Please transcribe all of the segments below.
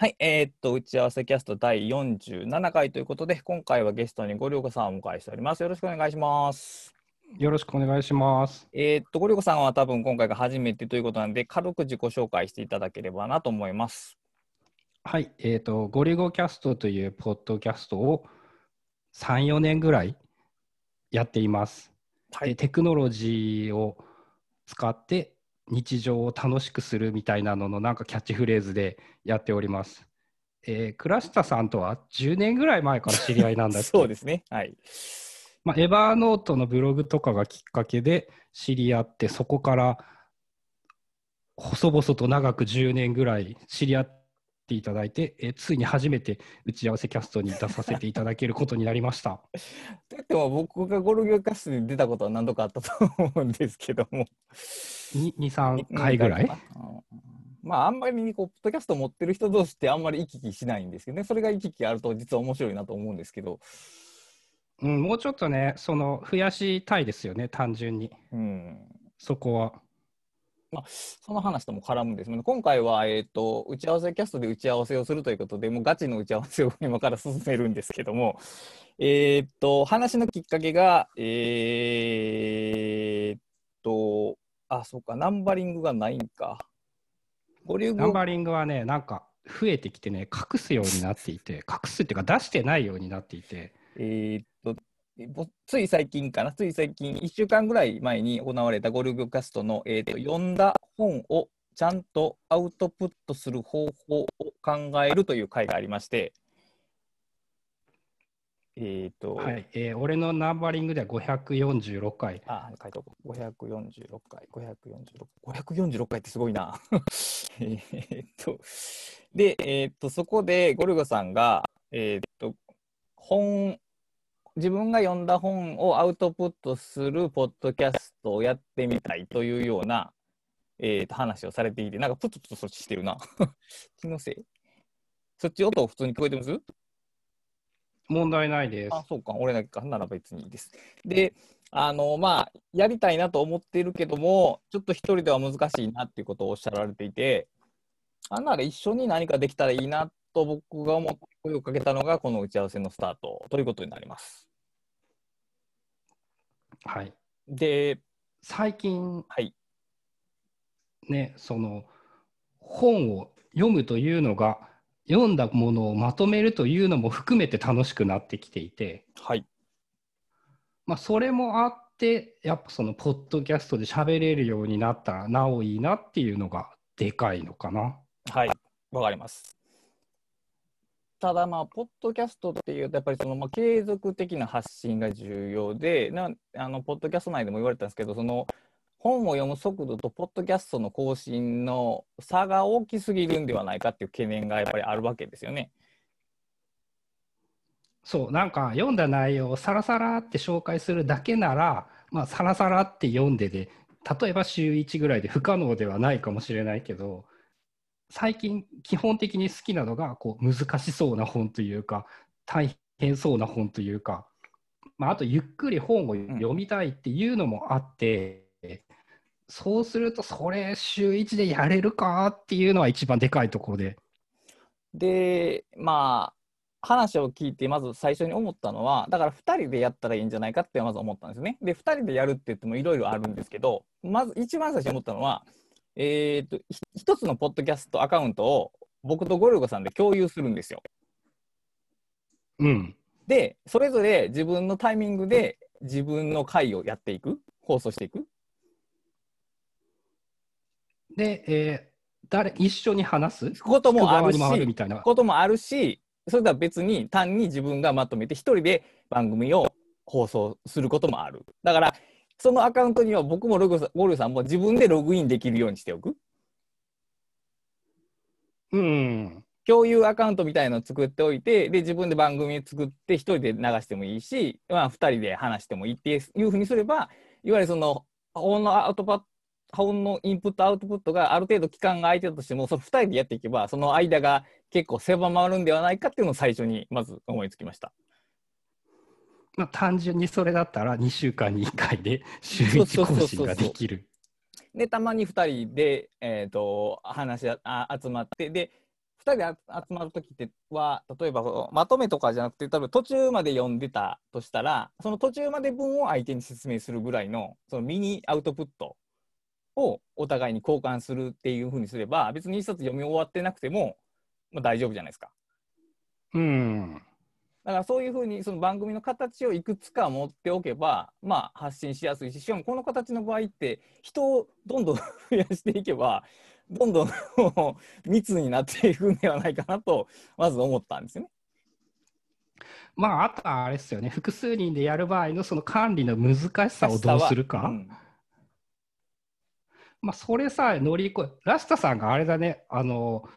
はい、えーっと、打ち合わせキャスト第47回ということで、今回はゲストにゴリョコさんをお迎えしております。よろしくお願いします。よろしくお願いします。えーっと、ゴリョコさんは多分今回が初めてということなんで、軽く自己紹介していただければなと思います。はい、えっ、と、ゴリゴキャストというポッドキャストを3、4年ぐらいやっています。でテクノロジーを使って日常を楽しくするみたいなののなんかキャッチフレーズでやっております。えー、倉下さんとは10年ぐらい前から知り合いなんだ そうですね。はい。まあ、エバーノートのブログとかがきっかけで知り合って、そこから細々と長く10年ぐらい知り合っていただいて、えついに初めて打ち合わせキャストに出させていただけることになりました。といっても、僕がゴルギョキャストに出たことは何度かあったと思うんですけども。2、3回ぐらい？うんまあ、あんまりこう、ポッドキャスト持ってる人同士ってあんまり行き来しないんですけどね。それが行き来あると実は面白いなと思うんですけど。うん、もうちょっとね、その増やしたいですよね、単純に。うん。そこは。まあ、その話とも絡むんですけど、今回は、えっ、と、打ち合わせキャストで打ち合わせをするということで、もうガチの打ち合わせを今から進めるんですけども、えっ、と、話のきっかけが、えっと、あ、そうか、ナンバリングがないんか。ボリュームナンバリングはね、なんか増えてきてね、隠すようになっていて、隠すっていうか出してないようになっていて、えーっと、ぼつい最近かな、つい最近、1週間ぐらい前に行われたゴルゴキャストの、えーっと読んだ本をちゃんとアウトプットする方法を考えるという回がありまして、えーっと、はい、えー俺のナンバリングでは546回。あ、書いとこう。546回、546、546回ってすごいな。えーっと、で、えーっと、そこでゴルゴさんが、えーっと、本、自分が読んだ本をアウトプットするポッドキャストをやってみたいというような、えーっと、話をされていて、なんかプツプツそっちしてるな。気のせい？そっち音普通に聞こえてます？問題ないです。あ、そうか、俺だけか。なら別にいいです。で、あの、まあ、やりたいなと思っているけども、ちょっと一人では難しいなっていうことをおっしゃられていて、あんなら一緒に何かできたらいいなと僕が思って声をかけたのが、この打ち合わせのスタートということになります。はい。で、最近はい。ね、その本を読むというのが、読んだものをまとめるというのも含めて楽しくなってきていて、はい。まあ、それもあって、やっぱそのポッドキャストで喋れるようになったらなおいいなっていうのがでかいのかな。はい。わかります。ただまあ、ポッドキャストっていうと、やっぱりその、まあ、継続的な発信が重要で、なあのポッドキャスト内でも言われたんですけど、その本を読む速度とポッドキャストの更新の差が大きすぎるんではないかっていう懸念がやっぱりあるわけですよね。そう、なんか読んだ内容をサラサラって紹介するだけなら、まあ、サラサラって読んでで、例えば週1ぐらいで不可能ではないかもしれないけど、最近基本的に好きなのがこう難しそうな本というか、大変そうな本というか、まあ、あとゆっくり本を読みたいっていうのもあって、そうするとそれ週1でやれるかっていうのは一番でかいところで。で、まあ、話を聞いて、まず最初に思ったのは、だから2人でやったらいいんじゃないかってまず思ったんですね。で、2人でやるって言ってもいろいろあるんですけど、まず一番最初に思ったのは、えー、と、ひ一つのポッドキャストアカウントを僕とゴルゴさんで共有するんですよ。うん。で、それぞれ自分のタイミングで自分の回をやっていく、放送していく。で、えー誰一緒に話す？こともあるしみたいな。こともあるし、それとは別に単に自分がまとめて一人で番組を放送することもある。だから、そのアカウントには僕もログさゴルゴさんも自分でログインできるようにしておく？うん。共有アカウントみたいのを作っておいて、で、自分で番組を作って一人で流してもいいし、まあ二人で話してもいいっていうふうにすれば、いわゆるその、本のアウトパ本のインプットアウトプットがある程度期間が空いてたとしても、その二人でやっていけば、その間が結構狭まるんではないかっていうのを最初にまず思いつきました。まあ、単純にそれだったら2週間に1回で週1そうそうそうそう更新ができる。で、たまに2人で、えー、と話しああ集まって、で、2人であ集まるときっては、例えばまとめとかじゃなくて、多分途中まで読んでたとしたら、その途中まで文を相手に説明するぐらいの、そのミニアウトプットをお互いに交換するっていうふうにすれば、別に一冊読み終わってなくても、まあ、大丈夫じゃないですか。うん。だからそういうふうにその番組の形をいくつか持っておけば、まあ、発信しやすいししかもこの形の場合って人をどんどん増やしていけばどんどん 密になっていくんではないかなとまず思ったんですよね。まあ、あとはあれですよね、複数人でやる場合のその管理の難しさをどうするか。うんまあ、それさえ乗り越え、ラスタさんがあれだね、あの、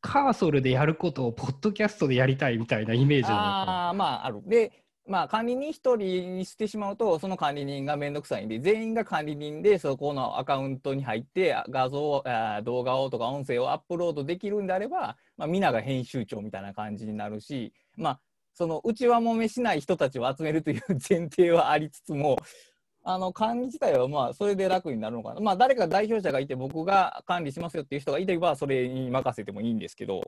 カーソルでやることをポッドキャストでやりたいみたいなイメージなああまあある。でまあ管理人1人にしてしまうとその管理人がめんどくさいんで全員が管理人でそこのアカウントに入って画像あ動画をとか音声をアップロードできるんであれば、まあ、皆が編集長みたいな感じになるしまあその内輪もめしない人たちを集めるという前提はありつつもあの管理自体はまあそれで楽になるのかな。まあ誰か代表者がいて僕が管理しますよっていう人がいればそれに任せてもいいんですけど。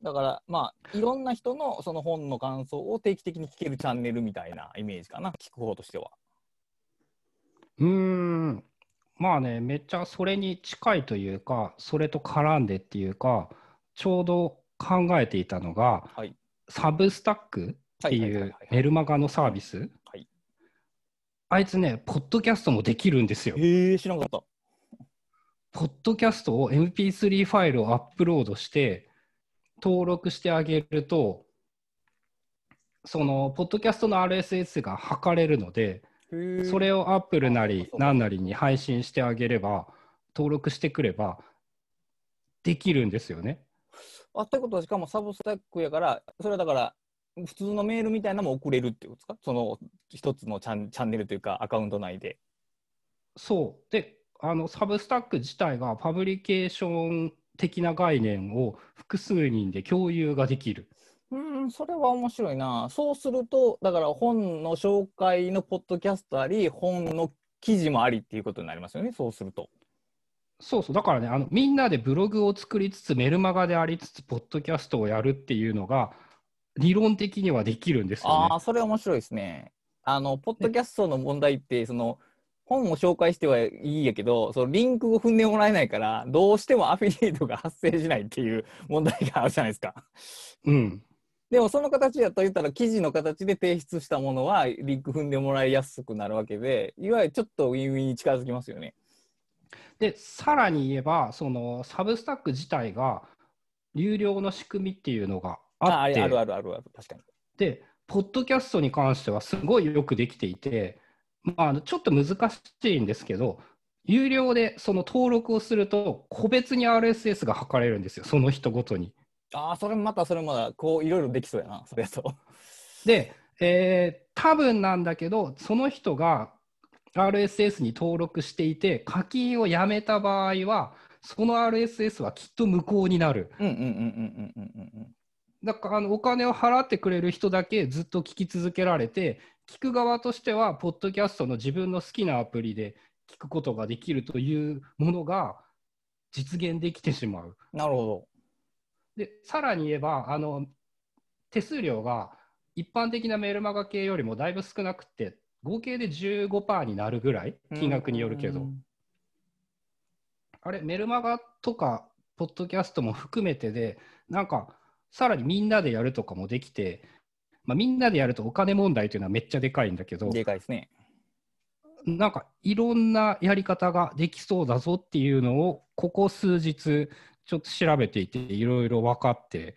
だからまあいろんな人のその本の感想を定期的に聞けるチャンネルみたいなイメージかな。聞く方としては。うーん、まあね、めっちゃそれに近いというか、それと絡んでっていうか、ちょうど考えていたのが、はい。サブスタックってはいうメルマガのサービス、はいあいつね、ポッドキャストもできるんですよ。へえ知らなかった。ポッドキャストを MP3 ファイルをアップロードして、登録してあげると、その、ポッドキャストの RSS が測れるので、それをアップルなり何なりに配信してあげれば、登録してくれば、できるんですよね。あということはしかもサブスタックやからそれはだから普通のメールみたいなのも送れるってことですか？その一つのチャンチャンネルというかアカウント内で。そう。で、あの、サブスタック自体がパブリケーション的な概念を複数人で共有ができる。うん、それは面白いな。そうすると、だから本の紹介のポッドキャストあり、本の記事もありっていうことになりますよね、そうすると。そうそう。だからね、あの、みんなでブログを作りつつ、メルマガでありつつ、ポッドキャストをやるっていうのが、理論的にはできるんですよねああ、。それ面白いですね。あの、ポッドキャストの問題って、その、本を紹介してはいいやけど、そのリンクを踏んでもらえないから、どうしてもアフィリエイトが発生しないっていう 問題があるじゃないですか。うん。でもその形だと言ったら記事の形で提出したものはリンク踏んでもらいやすくなるわけでいわゆるちょっとウィンウィンに近づきますよね。で、さらに言えば、その、サブスタック自体が、有料の仕組みっていうのがあって、ああるあるあるある確かに。で、ポッドキャストに関してはすごいよくできていて、まあちょっと難しいんですけど、有料でその登録をすると、個別に RSS が測れるんですよ、その人ごとに。ああそれまたそれまだこういろいろできそうやなそれやと。で、えー多分なんだけど、その人が RSS に登録していて、課金をやめた場合は、その RSS はきっと無効になる。だからあのお金を払ってくれる人だけずっと聞き続けられて聞く側としてはポッドキャストの自分の好きなアプリで聞くことができるというものが実現できてしまう。なるほど。でさらに言えばあの手数料が一般的なメールマガ系よりもだいぶ少なくて合計で15%になるぐらい金額によるけど、あれメルマガとかポッドキャストも含めてでなんかさらにみんなでやるとかもできて、まあ、みんなでやるとお金問題というのはめっちゃでかいんだけど、でかいですね。なんかいろんなやり方ができそうだぞっていうのを、ここ数日、ちょっと調べていて、いろいろ分かって、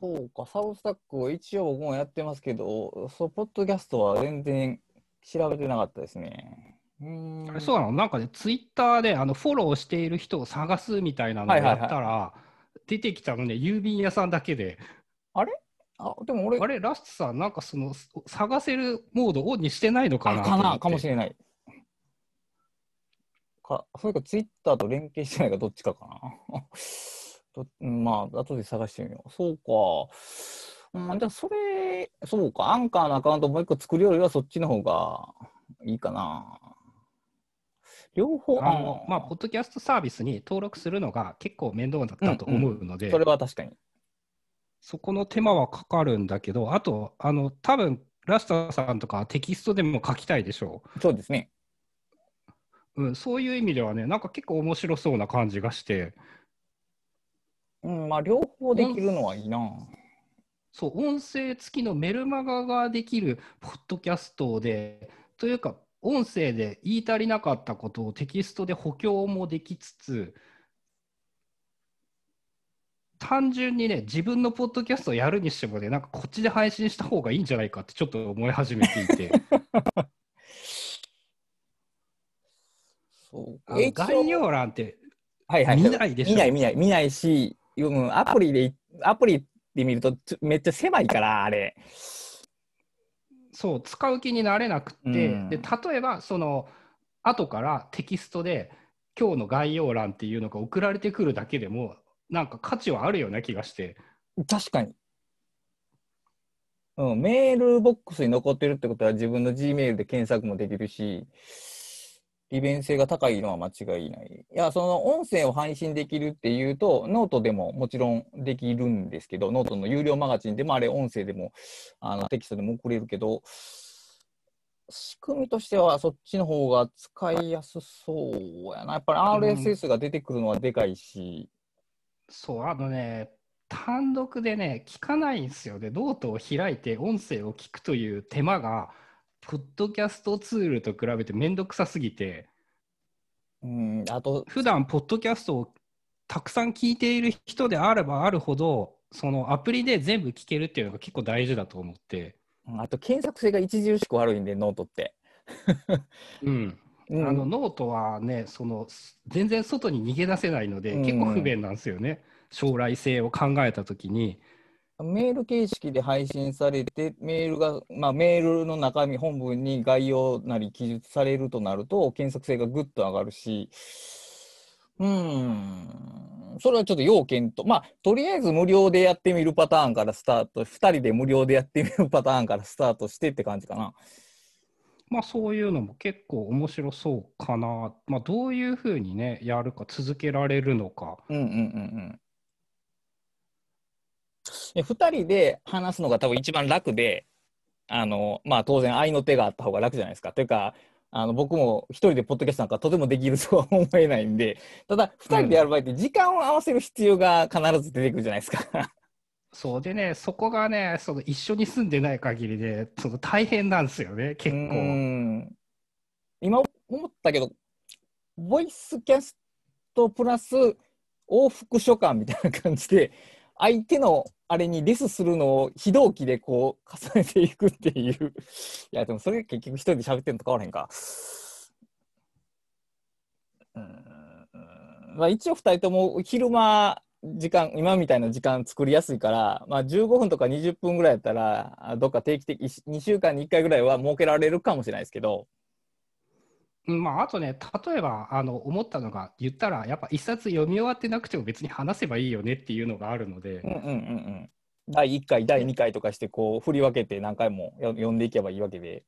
そうか、サブスタックを一応僕もやってますけど、そう、ポッドキャストは全然調べてなかったですね。うーんあれそうなの？なんかね、ツイッターであのフォローしている人を探すみたいなのをやはいはいはいったら、出てきたのね、郵便屋さんだけで、あ、でも俺、あれ、ラストさん、なんかその探せるモードオンにしてないのかなあかなかもしれれない。か、それかツイッターと連携してないかどっちかかな。どうんまあ、後で探してみよう。そうか。うん、じゃあ、それ、そうか。アンカーのアカウントもう一個作るよりはそっちの方がいいかな。両方、あのまあ、ポッドキャストサービスに登録するのが結構面倒だったと思うので、それは確かに。そこの手間はかかるんだけど、あと、あの多分ラスターさんとかテキストでも書きたいでしょそうですね。う、うん。そういう意味ではね、なんか結構面白そうな感じがして、うん、まあ、両方できるのはいいな。そう、音声付きのメルマガができるポッドキャストで、というか、音声で言い足りなかったことをテキストで補強もできつつ、単純にね、自分のポッドキャストをやるにしてもね、なんかこっちで配信した方がいいんじゃないかってちょっと思い始めていて、そう。概要欄ってはいはい、見ないでしょ？見ない見ない。見ないし、うん、アプリでアプリで見るとめっちゃ狭いからあれ。そう、使う気になれなくって、うんで例えば、その、後からテキストで、今日の概要欄っていうのが送られてくるだけでも、なんか価値はあるような気がして。確かに。うん、メールボックスに残ってるってことは自分の Gmail で検索もできるし、利便性が高いのは間違いない。いや、その音声を配信できるっていうと、ノートでももちろんできるんですけど、ノートの有料マガジンでもあれ音声でもあのテキストでも送れるけど、仕組みとしてはそっちの方が使いやすそうやな。やっぱり RSS が出てくるのはでかいし、そう、あのね、単独でね、聞かないんですよね。ノートを開いて音声を聞くという手間が、ポッドキャストツールと比べてめんどくさすぎて、うん、あと、普段ポッドキャストをたくさん聞いている人であればあるほど、そのアプリで全部聞けるっていうのが結構大事だと思って。うんあと検索性が著しく悪いんで、ノートって。うん、うんあのノートはね、その全然外に逃げ出せないので、うん結構不便なんですよね、将来性を考えたときに。メール形式で配信されて、メールが、まあ、メールの中身、本文に概要なり記述されるとなると、検索性がぐっと上がるし、うーん、それはちょっと要件と、まあ、とりあえず無料でやってみるパターンからスタート、2人で無料でやってみるパターンからスタートしてって感じかな。まあそういうのも結構面白そうかな。まあどういうふうにね、やるか続けられるのか。うんうんうんうん。で2人で話すのが多分一番楽で、あのまあ当然愛の手があった方が楽じゃないですか。というか、あの僕も一人でポッドキャストなんかとてもできるとは思えないんで、ただ2人でやる場合って時間を合わせる必要が必ず出てくるじゃないですか。そうでね、そこがね、その一緒に住んでない限りで、その大変なんですよね、結う構。ん今思ったけど、ボイスキャストプラス往復書簡みたいな感じで、相手のあれにレスするのを非同期でこう重ねていくっていう。いや、でもそれ結局一人で喋ってるのと変わらへんか。うんまあ、一応二人とも昼間時間今みたいな時間作りやすいから、まあ、15分とか20分ぐらいやったらどっか定期的2週間に1回ぐらいは設けられるかもしれないですけど、まあ、あとね、例えばあの思ったのが、言ったら、やっぱ一冊読み終わってなくても別に話せばいいよねっていうのがあるので、うんうんうんうん、第1回第2回とかしてこう振り分けて何回もよ読んでいけばいいわけで。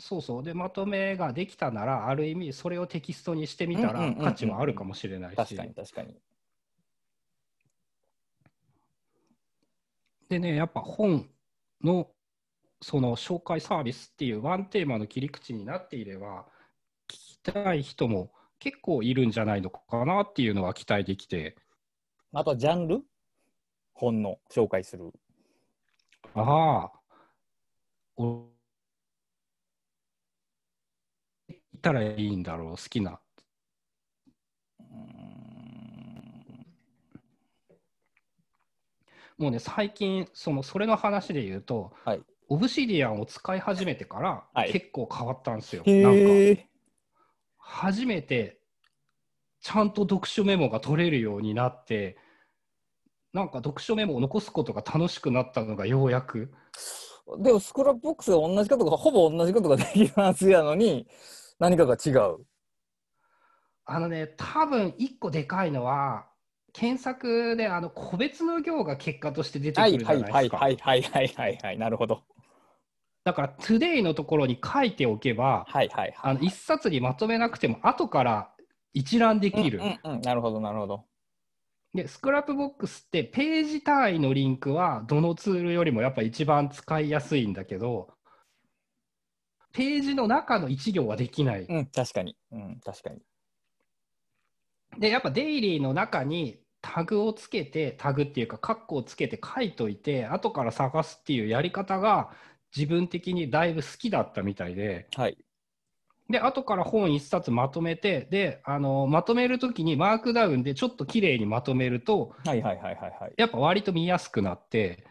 そうそう、で、まとめができたなら、ある意味、それをテキストにしてみたら価値はあるかもしれないし。確かに確かに。でね、やっぱ本のその紹介サービスっていうワンテーマの切り口になっていれば、たい人も結構いるんじゃないのかなっていうのは期待できて、あとはジャンル？本の紹介する。ああ、お言ったらいいんだろう、好きな。もうね、最近、そのそれの話で言うと、はい Obsidian を使い始めてから、はい結構変わったんですよ。なんか。初めてちゃんと読書メモが取れるようになってなんか読書メモを残すことが楽しくなったのがようやくでも Scrapbox が同じことがほぼ同じことができるはずやのに何かが違う。あのね多分一個でかいのは検索であの個別の行が結果として出てくはいるじゃはいはいないですか。はいはいはいはいはいなるほど。だから、today のところに書いておけば、はいはいはい。あの一冊にまとめなくても、後から一覧できる。うんうんうん、なるほどなるほど。で、 Scrapbox って、ページ単位のリンクは、どのツールよりもやっぱ一番使いやすいんだけど、ページの中の一行はできない。うん、確かに。うん、確かに。で、やっぱデイリーの中にタグをつけて、タグっていうか、カッコをつけて書いといて、後から探すっていうやり方が、自分的にだいぶ好きだったみたいで、はい。で、後から本一冊まとめて、で、あの、まとめるときにマークダウンでちょっと綺麗にまとめると、はいはいはいはいはい。やっぱ割と見やすくなって、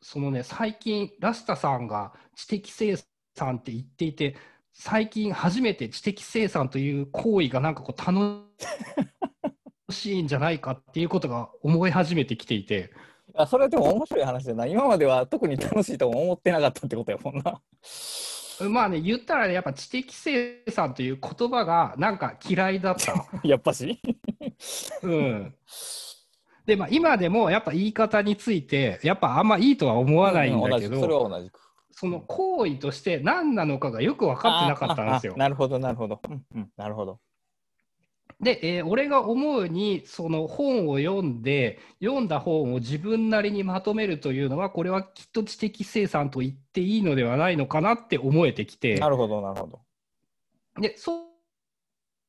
そのね、最近、ラスタさんが知的生産って言っていて、最近初めて知的生産という行為がなんかこう楽しいんじゃないかっていうことが思い始めてきていて、あそれでも面白い話だな。今までは特に楽しいとも思ってなかったってことやもんな。まあね、言ったらね、やっぱ知的生産という言葉がなんか嫌いだった。やっぱし？うん。で、まあ今でもやっぱ言い方について、やっぱあんまいいとは思わないんだけう同じくそれど、は同じく。その行為として何なのかがよく分かってなかったんですよ。なるほどなるほど。うんうん、なるほど。で、えー俺が思うに、その本を読んで、読んだ本を自分なりにまとめるというのは、これはきっと知的生産と言っていいのではないのかなって思えてきて、なるほどなるほど。で、そう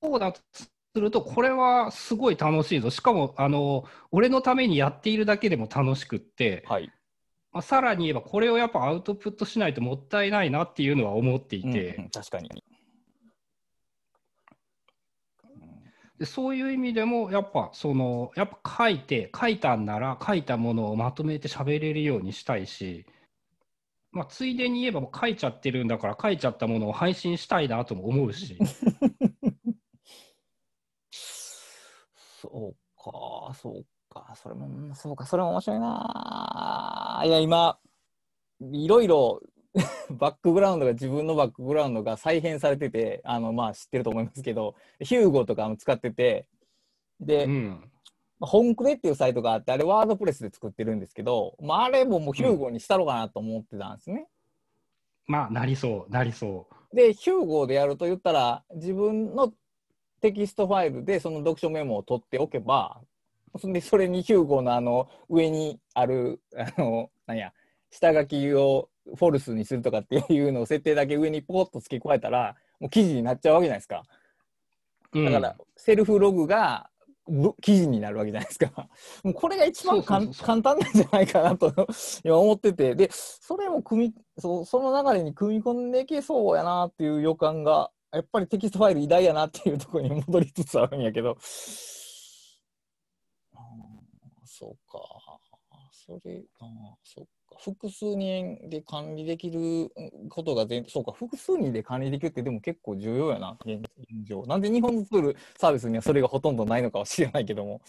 そうだとすると、これはすごい楽しいぞ。しかも、あの、俺のためにやっているだけでも楽しくって、はい。まあ、さらに言えば、これをやっぱアウトプットしないともったいないなっていうのは思っていて、うんうん確かに。でそういう意味でも、やっぱ、その、やっぱ書いて、書いたんなら、書いたものをまとめて喋れるようにしたいし、まあ、ついでに言えば、書いちゃってるんだから、書いちゃったものを配信したいなとも思うし、そうか、そうか、それも、そうか、それも面白いな。いや、今、いろいろ バックグラウンドが、自分のバックグラウンドが再編されてて、あの、まあ、知ってると思いますけど、 Hugo とかも使ってて、で、うん。本クレっていうサイトがあって、あれ WordPress で作ってるんですけど、まあ、あれももう Hugo にしたろうかなと思ってたんですね。まあ、なりそう、なりそう。で、 Hugo でやると言ったら、自分のテキストファイルでその読書メモを取っておけば、そんでそれに Hugo のあの上にある、あの、なんや、下書きを false にするとかっていうのを設定だけ上にポコッと付け加えたら、もう記事になっちゃうわけじゃないですか。うん。だから、セルフログがぶ記事になるわけじゃないですか。もうこれが一番簡単なんじゃないかなと今思ってて、で、それも組みそ、その流れに組み込んでいけそうやなっていう予感が、やっぱりテキストファイル偉大やなっていうところに戻りつつあるんやけど、そうか、それ、あーそうか、複数人で管理できることが全、そうか、複数人で管理できるってでも結構重要やな、現現状。なんで日本の作るサービスにはそれがほとんどないのかは知らないけども。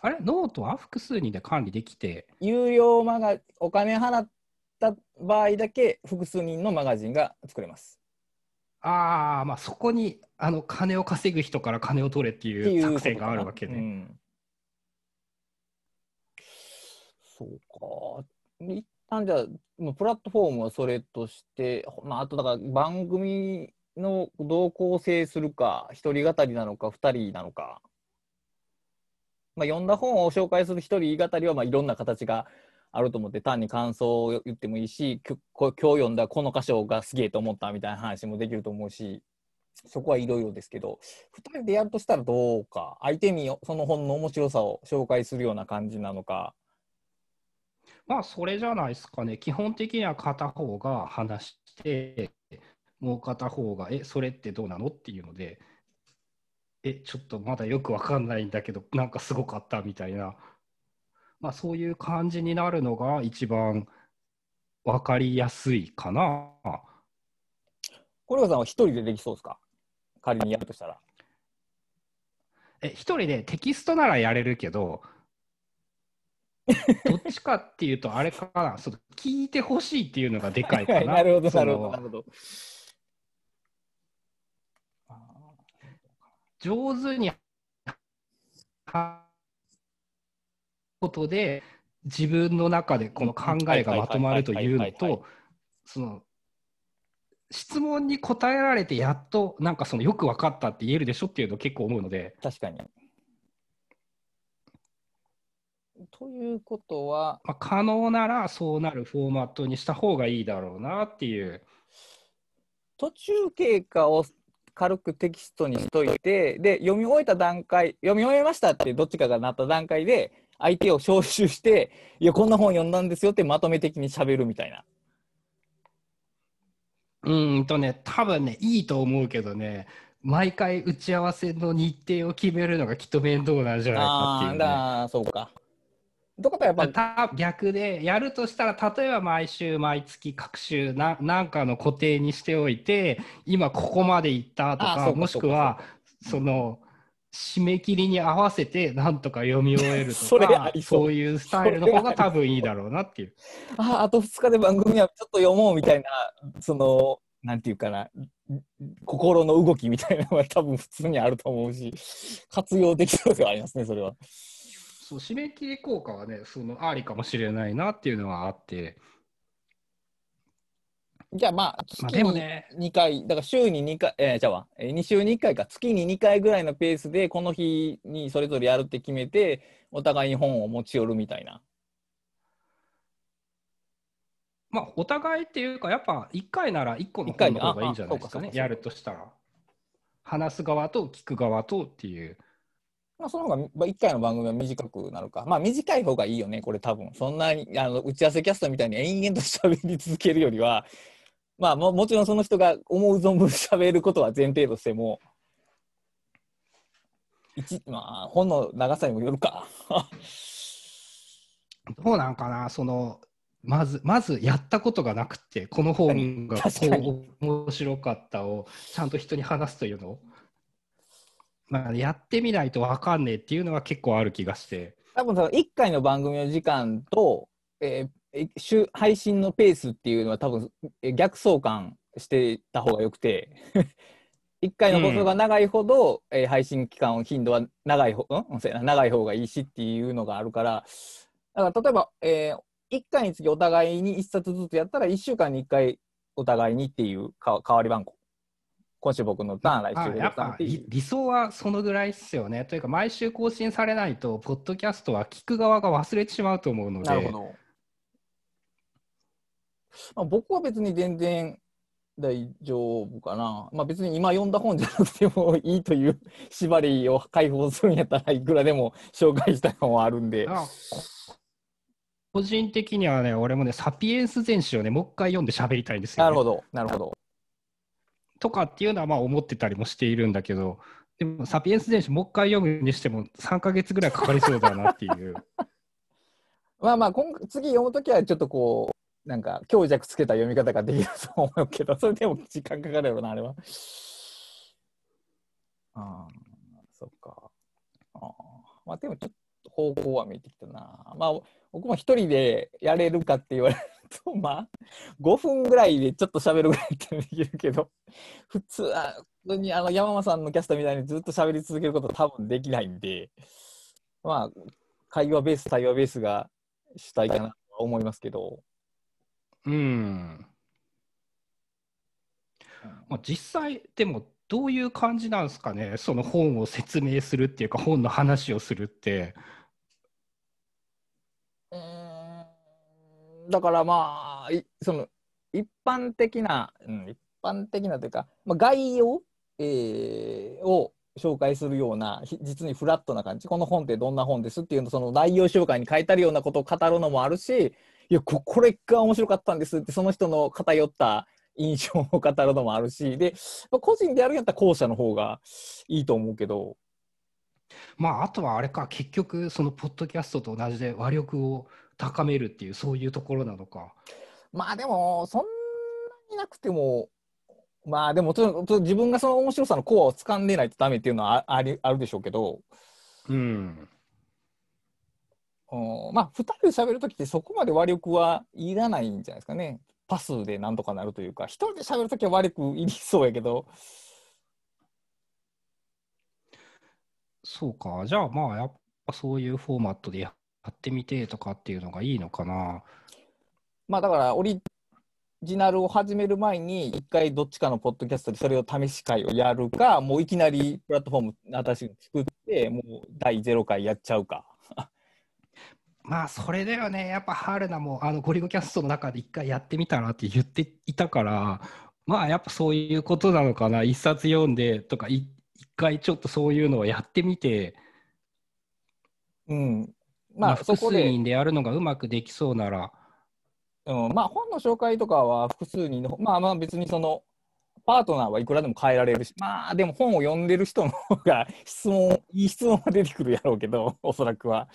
あれ、ノートは複数人で管理できて、有料マガお金払った場合だけ複数人のマガジンが作れます。ああ、まあそこにあの金を稼ぐ人から金を取れっていう作戦があるわけね。うんそうか。一旦じゃあ、プラットフォームはそれとして、まあ、あとだから番組のどう構成するか、一人語りなのか、二人なのか。まあ、読んだ本を紹介する一人語りは、まあ、いろんな形があると思って、単に感想を言ってもいいし、今日読んだこの箇所がすげえと思ったみたいな話もできると思うし、そこはいろいろですけど、二人でやるとしたらどうか、相手にその本の面白さを紹介するような感じなのか。まあそれじゃないですかね。基本的には片方が話して、もう片方が、え、それってどうなのっていうので、え、ちょっとまだよくわかんないんだけど、なんかすごかったみたいな、まあそういう感じになるのが一番わかりやすいかな。コレガさんは一人でできそうですか？仮にやるとしたら。え、一人でテキストならやれるけど、どっちかっていうと、あれかな、その聞いてほしいっていうのがでかいかな。なるほど、そのなるほど、なるほど。あ上手にことで、自分の中でこの考えがまとまるというのはいはいはいはいと、その質問に答えられてやっとなんかそのよく分かったって言えるでしょっていうのを結構思うので、確かに。ということは、まあ、可能ならそうなるフォーマットにした方がいいだろうなっていう。途中経過を軽くテキストにしといて、で、読み終えた段階、読み終えましたってどっちかがなった段階で、相手を招集して、いや、こんな本読んだんですよってまとめ的に喋るみたいな。うーんとね、多分ね、いいと思うけどね、毎回打ち合わせの日程を決めるのがきっと面倒なんじゃないかっていう、ね。だからそうか。とことはやっぱ、た逆でやるとしたら例えば毎週毎月各週ななんかの固定にしておいて今ここまで行ったとかかもしくはその締め切りに合わせてなんとか読み終えるそとか れありそういうスタイルの方が多分いいだろうなっていう。ああ、あと2日で番組はちょっと読もうみたいな、その、なんていうかな、心の動きみたいなのは多分普通にあると思うし、活用できそうではありますね、それは。そう締め切り効果はねそのありかもしれないなっていうのはあって、じゃあまあ、まあ、月にでもね2回、だから週に2回、えー、じゃあわ、えー、2週に1回か、月に2回ぐらいのペースで、この日にそれぞれやるって決めて、お互いに本を持ち寄るみたいな。まあお互いっていうかやっぱ1回なら1個の本の方がいいんじゃないですかねやるとしたら。話す側と聞く側とっていう。まあ、その方が、まあ、1回の番組は短くなるか。まあ、短い方がいいよね、これ多分。そんなに、あの、打ち合わせキャストみたいに延々と喋り続けるよりは、まあも、もちろんその人が思う存分喋ることは前提としても、一まあ、本の長さにもよるか。どうなんかな、その、まず、まずやったことがなくて、この本がこう面白かったをちゃんと人に話すというのを、まあ、やってみないと分かんねえっていうのは結構ある気がして。多分その1回の番組の時間と、えー週配信のペースっていうのは多分逆相関してた方がよくて。1回の放送が長いほど、えー配信期間頻度は長い方、うん、長い方がいいしっていうのがあるから。だから例えば、え1回につきお互いに1冊ずつやったら1週間に1回お互いにっていうか代わり番号。今週僕のターン来週あやっぱ理理想はそのぐらいっすよね。というか、毎週更新されないと、ポッドキャストは聞く側が忘れてしまうと思うので。なるほど。まあ、僕は別に全然大丈夫かな。まあ別に今読んだ本じゃなくてもいいという縛りを解放するんやったらいくらでも紹介したい本はあるんで。あ個人的にはね、俺もね、サピエンス全史をね、もう一回読んで喋りたいんですよ、ね。なるほど、なるほど。とかっていうのはまあ思ってたりもしているんだけど、でも、サピエンス全史もう一回読むにしても3ヶ月ぐらいかかりそうだなっていう。まあまあ今次読むときはちょっとこう、なんか強弱つけた読み方ができると思うけど、それでも時間かかるよな、あれは。ああ、そっか。ああまあでもちょっと方向は見えてきたな。まあ僕も一人でやれるかって言われると、まあ5分ぐらいでちょっと喋るぐらいってできるけど、普通は、普通にあの山間さんのキャストみたいにずっと喋り続けること多分できないんで、まあ会話ベース、対話ベースが主体かなと思いますけど。うん。まあ、実際、でも、どういう感じなんですかね、その本を説明するっていうか、本の話をするって。うーんだからまあいその一般的な、うん、一般的なというか、まあ、概要、えーを紹介するような実にフラットな感じこの本ってどんな本ですっていうのその内容紹介に書いてあるようなことを語るのもあるしいやこれが面白かったんですってその人の偏った印象を語るのもあるしで、まあ、個人でやるんやったら後者の方がいいと思うけど。まあ、あとはあれか、結局、そのポッドキャストと同じで話力を高めるっていう、そういうところなのか。まあでも、そんなになくても、まあでも、とと自分がその面白さのコアを掴んでないとダメっていうのはあありあるでしょうけど、うん。うん、まあ、2人で喋るときってそこまで話力はいらないんじゃないですかね。パスでなんとかなるというか、1人で喋るときは話力いりそうやけど、そうか。じゃあ、まあ、やっぱそういうフォーマットでやってみてとかっていうのがいいのかな。まあだからオリジナルを始める前に一回どっちかのポッドキャストでそれを試し会をやるかもういきなりプラットフォーム新しく作ってもう第0回やっちゃうか。まあそれだよね、やっぱ春菜もあのゴリゴキャストの中で一回やってみたらって言っていたから、まあやっぱそういうことなのかな、一冊読んでとか、い一回ちょっとそういうのをやってみて、うん、まあ、複数人でやるのがうまくできそうなら、うん、まあ本の紹介とかは複数人のまあまあ別にそのパートナーはいくらでも変えられるしまあでも本を読んでる人の方が 質問いい質問が出てくるやろうけどおそらくは。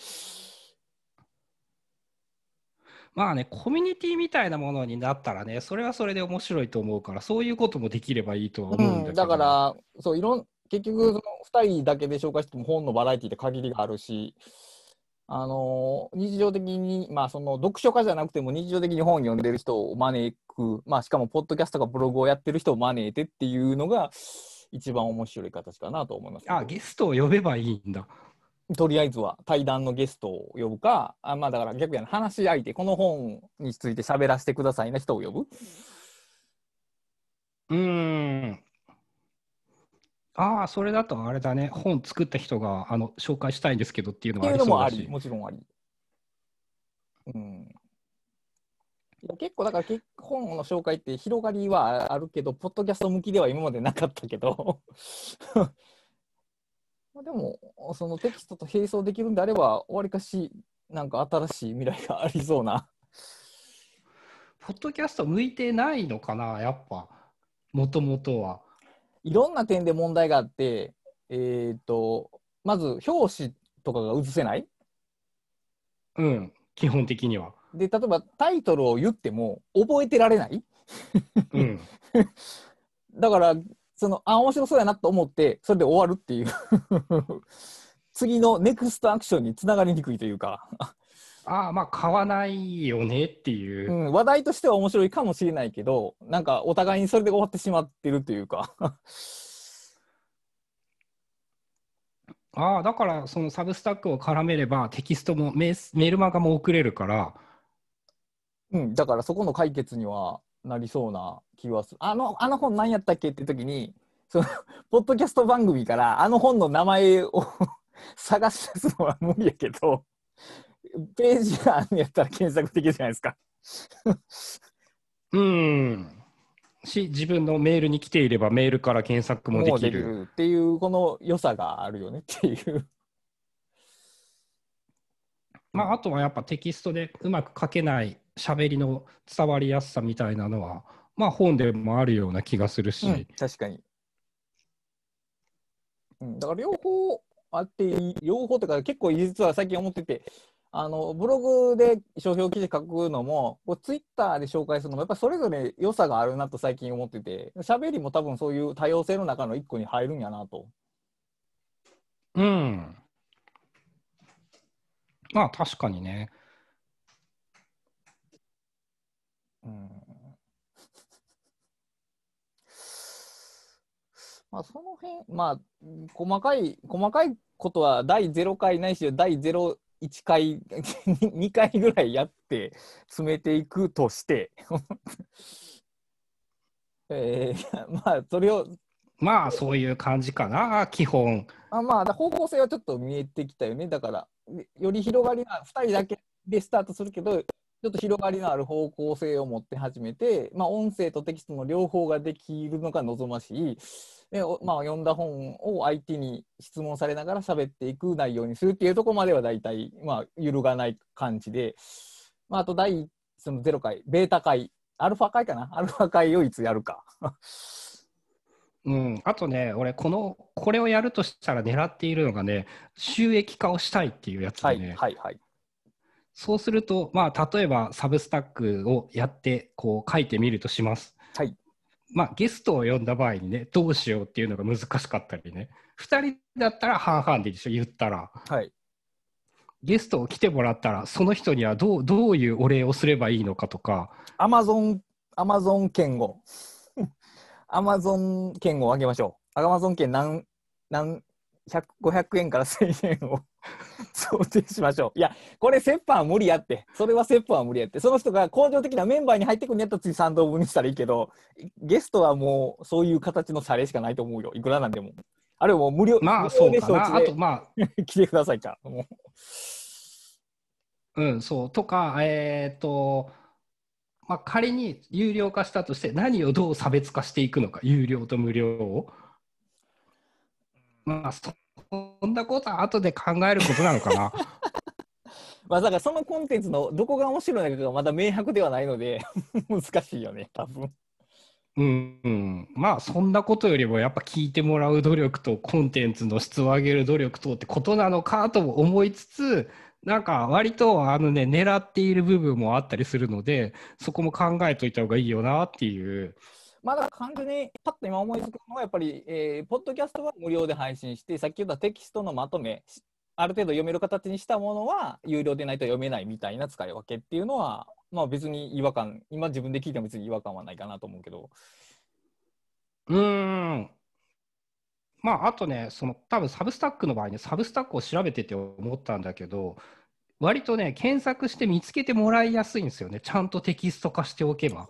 まあね、コミュニティみたいなものになったらね、それはそれで面白いと思うから、そういうこともできればいいとは思うんだけど、うん、だからそういろん結局その2人だけで紹介しても本のバラエティって限りがあるし、あのー日常的に、まあ、その読書家じゃなくても日常的に本を読んでる人を招く、まあ、しかもポッドキャストとかブログをやってる人を招いてっていうのが一番面白い形かなと思います。あ、ゲストを呼べばいいんだ。とりあえずは対談のゲストを呼ぶか、あまあだから逆やな、話し相手、この本について喋らせてくださいな人を呼ぶ。うーん。ああ、それだとあれだね、本作った人があの紹介したいんですけどっていうのってはあいうのもあり、りそうだし。もちろんあり。うん。いや結構だから結本の紹介って広がりはあるけど、ポッドキャスト向きでは今までなかったけど、まあでも、そのテキストと並走できるんであれば、わりかし、なんか新しい未来がありそうな。ポッドキャスト向いてないのかな、やっぱ、もともとは。いろんな点で問題があって、えっ、と、まず表紙とかが映せない。うん、基本的には。で、例えばタイトルを言っても覚えてられない。うん。だから、その、あ、面白そうやなと思って、それで終わるっていう。次のネクストアクションにつながりにくいというか、ああ、まあ、買わないよねっていうう。ん、話題としては面白いかもしれないけど、なんかお互いにそれで終わってしまってるというか。ああ、だから、そのサブスタックを絡めれば、テキストもメーメールマガも送れるから、うん、だからそこの解決にはなりそうな気はする。あの、あの本何やったっけって時に、その、ポッドキャスト番組からあの本の名前を 探し出すのは無理やけど、ページがあんのやったら検索できるじゃないですか。うん。し、自分のメールに来ていれば、メールから検索もできる。っていう、この良さがあるよねっていう。まあ、あとはやっぱテキストでうまく書けない喋りの伝わりやすさみたいなのは、まあ本でもあるような気がするし、うん、確かに。うん、だから両方あって両方とか結構実は最近思ってて、あのブログで商標記事書くのも、こうツイッターで紹介するのも、やっぱりそれぞれ良さがあるなと最近思ってて、喋りも多分そういう多様性の中の一個に入るんやなと。うん。まあ確かにね。うんまあ、その辺、まあ、細かい、細かいことは第0回ないし、第01回、2回ぐらいやって詰めていくとして、えーまあ、それを、まあそういう感じかな、基本。あまあ、方向性はちょっと見えてきたよね。だから、より広がりが、2人だけでスタートするけど、ちょっと広がりのある方向性を持って始めて、まあ、音声とテキストの両方ができるのが望ましい。で、おまあ、読んだ本を相手に質問されながら喋っていく内容にするっていうところまでは大体、まあ、揺るがない感じで、まあ、あと第その0回、ベータ回、アルファ回かな？アルファ回をいつやるか。うん、あとね、俺、この、これをやるとしたら狙っているのがね、収益化をしたいっていうやつはい、でね、はい、はい。そうすると、まあ、例えばサブスタックをやって、こう書いてみるとします。はい。まあ、ゲストを呼んだ場合にね、どうしようっていうのが難しかったりね、2人だったら半々でいいでしょ、言ったら。はい。ゲストを来てもらったら、その人にはどうどういうお礼をすればいいのかとか、アマゾン、アマゾン券を、アマゾン券をあげましょう。アマゾン券何、何100 500円から1000円を 想定しましょう。いや、これ、折半は無理やって。それは折半は無理やって。その人が恒常的なメンバーに入ってくるんやったら次3等分にしたらいいけど、ゲストはもうそういう形の謝礼しかないと思うよ。いくらなんでも。あれはもう無料まあ無そうかな。料で承知であとまあ、来てくださいか。もうん、そう。とか、えっ、と、まあ、仮に有料化したとして、何をどう差別化していくのか、有料と無料を。まあ、そそんなことは後で考えることなのかな。う まあ、だからそのコンテンツのどこが面白いのかがまだ明白ではないので 難しいよね、多分。うん、うん、まあそんなことよりもやっぱ聞いてもらう努力とコンテンツの質を上げる努力とってことなのかとも思いつつなんか割とあのね狙っている部分もあったりするのでそこも考えといた方がいいよなっていう。まあだ完全にパッと今思いつくのはやっぱり、えーポッドキャストは無料で配信してさっき言ったテキストのまとめしある程度読める形にしたものは有料でないと読めないみたいな使い分けっていうのはまあ別に違和感今自分で聞いても別に違和感はないかなと思うけど。うーん。まああとねその多分サブスタックの場合ねサブスタックを調べてて思ったんだけど割とね検索して見つけてもらいやすいんですよね。ちゃんとテキスト化しておけば。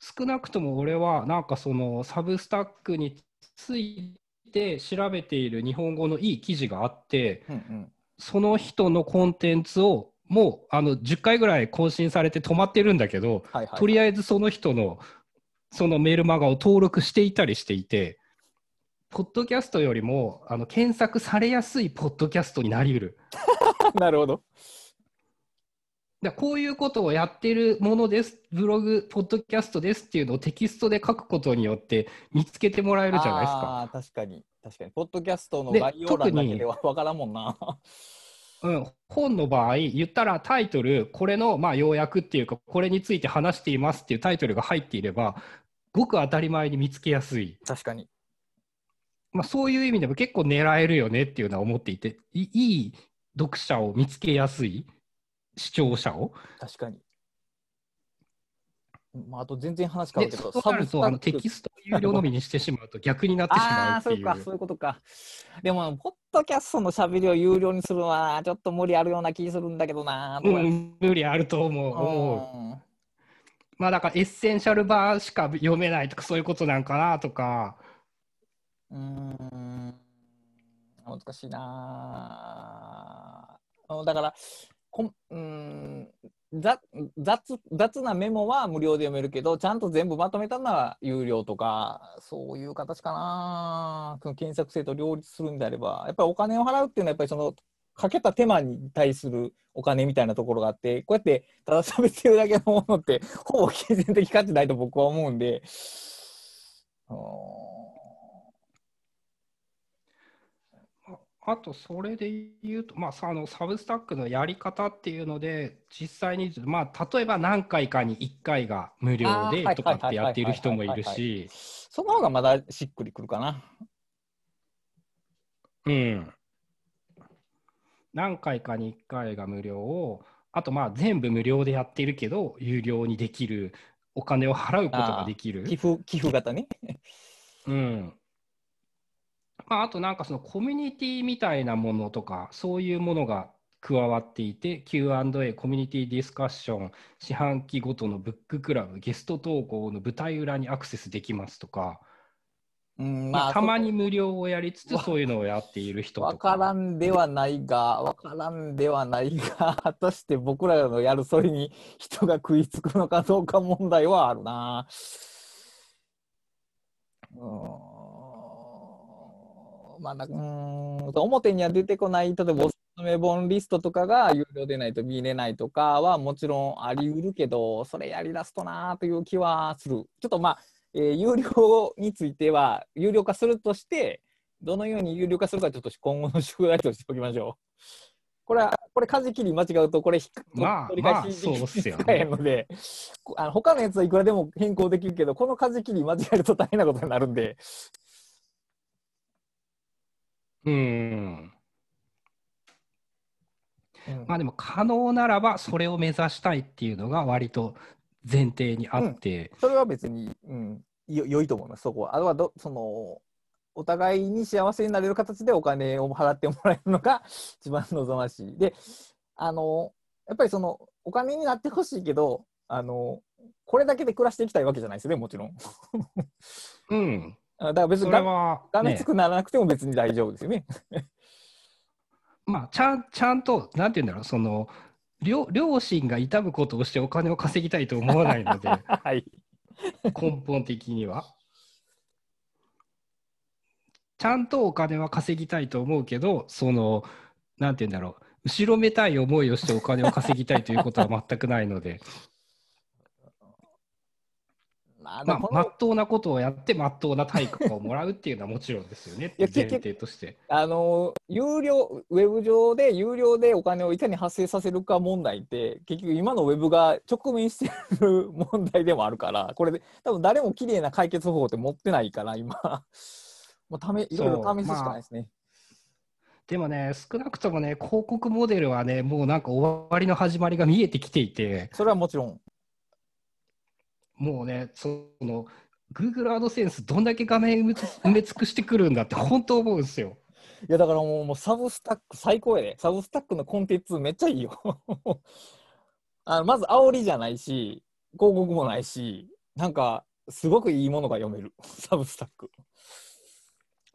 少なくとも俺はなんかそのサブスタックについて調べている日本語のいい記事があってうんうん。その人のコンテンツをもうあの10回ぐらい更新されて止まってるんだけどはいはいとりあえずその人のそのメールマガを登録していたりしていてポッドキャストよりもあの検索されやすいポッドキャストになりうる。なるほどだこういうことをやってるものです、ブログ、ポッドキャストですっていうのをテキストで書くことによって見つけてもらえるじゃないですか。確かに。確かに。ポッドキャストので概要欄だけでは分からんもんな。うん、本の場合、言ったらタイトル、これのまあ要約っていうか、これについて話していますっていうタイトルが入っていれば、ごく当たり前に見つけやすい。確かに。まあ、そういう意味でも結構狙えるよねっていうのは思っていて、いいい読者を見つけやすい視聴者を？確かにまあ、あと全然話変わで、るけどそうなるとあのテキストを有料のみにしてしまうと逆になってしまうっていう。そうか、そういうことか。でも、ポッドキャストのしゃべりを有料にするのは、ちょっと無理あるような気するんだけどな。どうん、無理あると思う。まあだからエッセンシャルバーしか読めないとかそういうことなんかなとか。うーん、難しいな。うんだから、こうん雑雑なメモは無料で読めるけど、ちゃんと全部まとめたのは有料とか、そういう形かな。その検索性と両立するんであれば、やっぱりお金を払うっていうのは、やっぱりその、かけた手間に対するお金みたいなところがあって、こうやってただ喋ってるだけのものって、ほぼ金銭的価値ないと僕は思うんで、うーあとそれで言うと、まあ、さあのサブスタックのやり方っていうので実際に、まあ、例えば何回かに1回が無料でとかってやっている人もいるし、その方がまだしっくりくるかな。うん、何回かに1回が無料をあとまあ全部無料でやってるけど有料にできるお金を払うことができる。寄付、寄付型ね。うんまあ、あとなんかそのコミュニティみたいなものとかそういうものが加わっていて Q&A コミュニティディスカッション四半期ごとのブッククラブゲスト投稿の舞台裏にアクセスできますとか、うん、まあ、たまにそ無料をやりつつわそういうのをやっている人ことかわからんではないが、わからんではないが、果たして僕らのやるそれに人が食いつくのかどうか問題はあるな。うーん。まあな、うーん、表には出てこない、例えばおすすめ本リストとかが有料でないと見れないとかはもちろんあり得るけど、それやりだすとなという気はする。ちょっとまあ、えー有料については、有料化するとして、どのように有料化するか、ちょっと今後の宿題としておきましょう。これは、これ、舵切り間違うと、これ引っか、まあ取り返しまあそうっすよね使えへんので、こあの他のやつはいくらでも変更できるけど、この舵切り間違えると大変なことになるんで、うんうんまあでも可能ならばそれを目指したいっていうのが割と前提にあって、それは別に、うん、よ良いと思います、そこは。あとはど、その、お互いに幸せになれる形でお金を払ってもらえるのが 一番望ましい。で、あの、やっぱりその、お金になってほしいけど、あの、これだけで暮らしていきたいわけじゃないですよね、もちろん。うん。だから別そにががめつくならなくても別に大丈夫ですよね。まあ、ちゃんちゃんと、なんて言うんだろう、その、両両親が痛むことをしてお金を稼ぎたいと思わないので、はい。根本的には。ちゃんとお金は稼ぎたいと思うけど、その、なんて言うんだろう、後ろめたい思いをしてお金を稼ぎたいということは全くないので、まあ、でまっとうなことをやって、まっとうな対価をもらうっていうのはもちろんですよね、前提として。あの有料ウェブ上で有料でお金をいかに発生させるか問題って結局今のウェブが直面してる問題でもあるからこれで多分誰も綺麗な解決方法って持ってないから今もうためいろいろ試すしかないですね。でもね、少なくともね、広告モデルはね、もうなんか終わりの始まりが見えてきていて、それはもちろんもうね、その、Google AdSense どんだけ画面埋めつ埋め尽くしてくるんだって本当思うんですよ。いやだからもうもうサブスタック最高やでサブスタックのコンテンツめっちゃいいよ あのまず煽りじゃないし広告もないしなんかすごくいいものが読める Substack。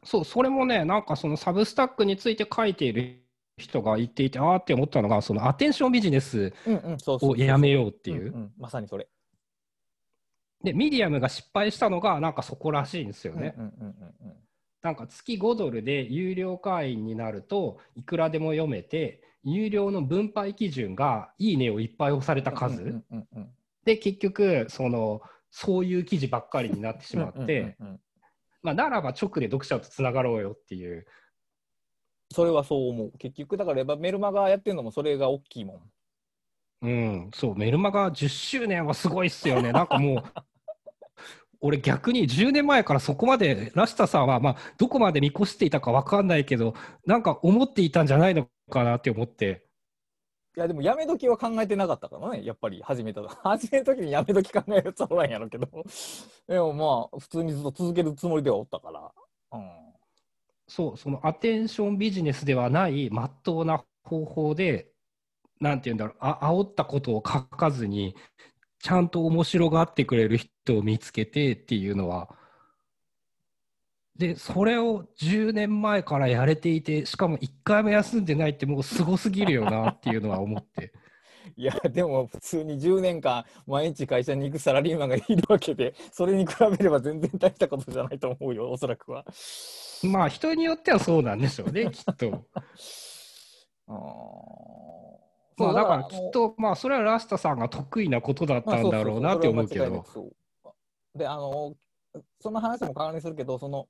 そう、それもね、なんかその Substack について書いている人が言っていて、あーって思ったのが、そのアテンションビジネスうんうん、そうそうをやめようっていう。まさにそれ。で、ミディアムが失敗したのが、なんかそこらしいんですよね。うんうんうんうんうん。なんか月5ドルで有料会員になるといくらでも読めて有料の分配基準がいいねをいっぱい押された数、うんうんうんうんで結局そのそういう記事ばっかりになってしまって、まあ、ならば直で読者とつながろうよっていう。それはそう思う。結局、だからやっぱメルマガやってるのもそれが大きいもん。うん。そうメルマガ10周年はすごいっすよね。なんかもう俺逆に10年前からそこまでラシタさんはまあどこまで見越していたか分かんないけどなんか思っていたんじゃないのかなって思って。いや、でもやめ時は考えてなかったからね、やっぱり始めたら。始める時にやめ時考えるやつはおらんやろうけど。でもまあ、普通にずっと続けるつもりではおったから。うん。そう、そのアテンションビジネスではないまっとうな方法で、なんて言うんだろう、あ煽ったことを書かずに、ちゃんと面白がってくれる人を見つけてっていうのは、で、それを10年前からやれていて、しかも1回も休んでないってもうすごすぎるよなっていうのは思って。いや、でも普通に10年間毎日会社に行くサラリーマンがいるわけで、それに比べれば全然大したことじゃないと思うよ、おそらくは。まあ人によってはそうなんでしょうね、きっと。まあだからきっと、まあそれはラスタさんが得意なことだったんだろうなって思うけど。そうで、あの、その話も関連するけど、その、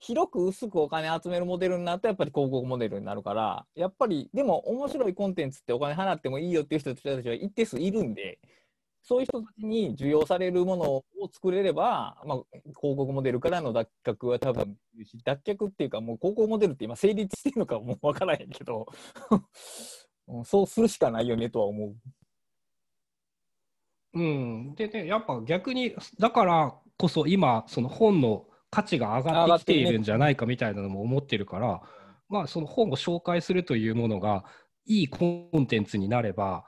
広く薄くお金集めるモデルになるとやっぱり広告モデルになるからやっぱりでも面白いコンテンツってお金払ってもいいよっていう人たちは一定数いるんでそういう人たちに需要されるものを作れれば、まあ、広告モデルからの脱却は多分脱却っていうかもう広告モデルって今成立してるのかもう分からへんけどうんそうするしかないよねとは思う。うん、でね、やっぱ逆に、だからこそ今、その本の価値が上がってきているんじゃないかみたいなのも思ってるから、まあ、その本を紹介するというものがいいコンテンツになれば、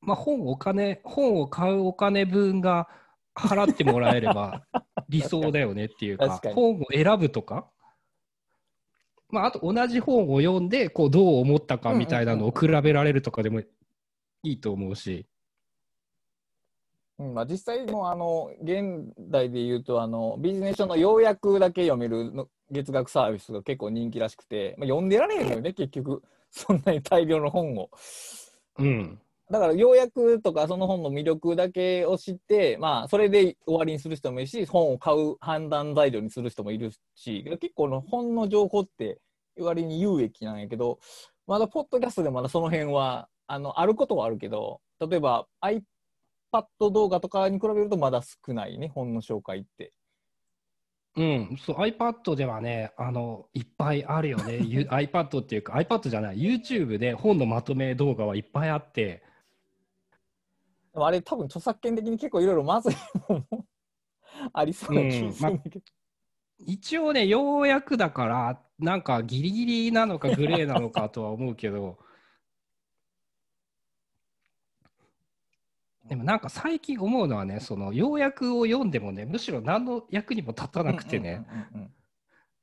まあ、本お金、本を買うお金分が払ってもらえれば理想だよねっていうか、本を選ぶとか、まあ、あと同じ本を読んでこうどう思ったかみたいなのを比べられるとかでもいいと思うし。うんまあ、実際もうあの現代で言うとあのビジネス書の要約だけ読めるの月額サービスが結構人気らしくて、まあ、読んでられへんのよね結局そんなに大量の本を。うんだから要約とかその本の魅力だけを知って、まあ、それで終わりにする人もいるし本を買う判断材料にする人もいるし結構の本の情報って割に有益なんやけどまだポッドキャストでまだその辺はあのあることはあるけど例えば iPad 動画とかに比べるとまだ少ないね本の紹介って。うん、そう iPad ではねあのいっぱいあるよねゆ iPad っていうか iPad じゃない YouTube で本のまとめ動画はいっぱいあってでもあれ多分著作権的に結構いろいろまずいもんもありそうな気がするんだけど。一応ね、ようやくだから、なんかギリギリなのかグレーなのかとは思うけど、でもなんか最近思うのはね、その要約を読んでもね、むしろ何の役にも立たなくてね、うんうんうんうん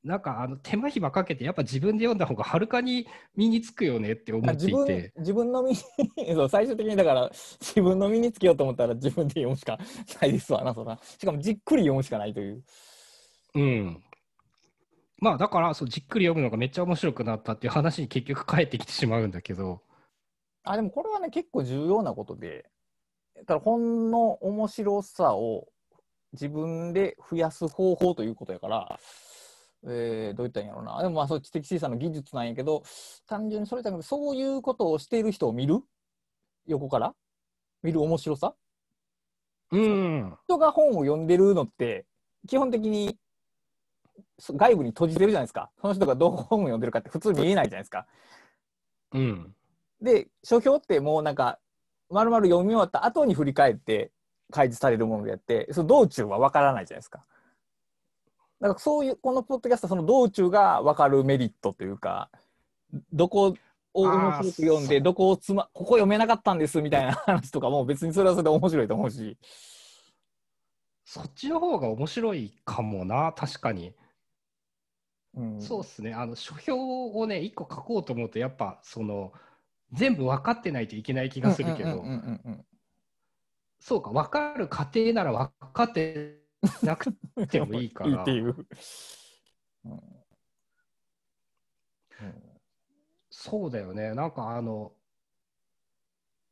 なんかあの手間暇かけて、やっぱ自分で読んだ方がはるかに身につくよねって思っていて、自分の身にそう最終的にだから 自分の身につけようと思ったら自分で読むしかないですわなそら。しかもじっくり読むしかないという。うん。まあだからそうじっくり読むのがめっちゃ面白くなったっていう話に結局返ってきてしまうんだけど、あでもこれはね結構重要なことでだから本の面白さを自分で増やす方法ということやから、えーどう言ったんやろうな。でもまあそう知的審査の技術なんやけど単純にそれじゃなくてそういうことをしている人を見る？横から？見る面白さ？うん。人が本を読んでるのって基本的にそ外部に閉じてるじゃないですか。その人がどう本を読んでるかって普通見えないじゃないですか。うん。で書評ってもうなんかまるまる読み終わった後に振り返って開示されるものであってその道中は分からないじゃないですかだからそういうこのポッドキャストはその道中が分かるメリットというかどこを面白く読んでどこをつまここ読めなかったんですみたいな話とかも別にそれはそれで面白いと思うし。そっちの方が面白いかもな、確かに。うん。そうっすね。あの書評をね、一個書こうと思うと、やっぱその全部分かってないといけない気がするけど。そうか、分かる過程なら分かってなくてもいいから。いいっていう。うんそうだよね。なんかあの、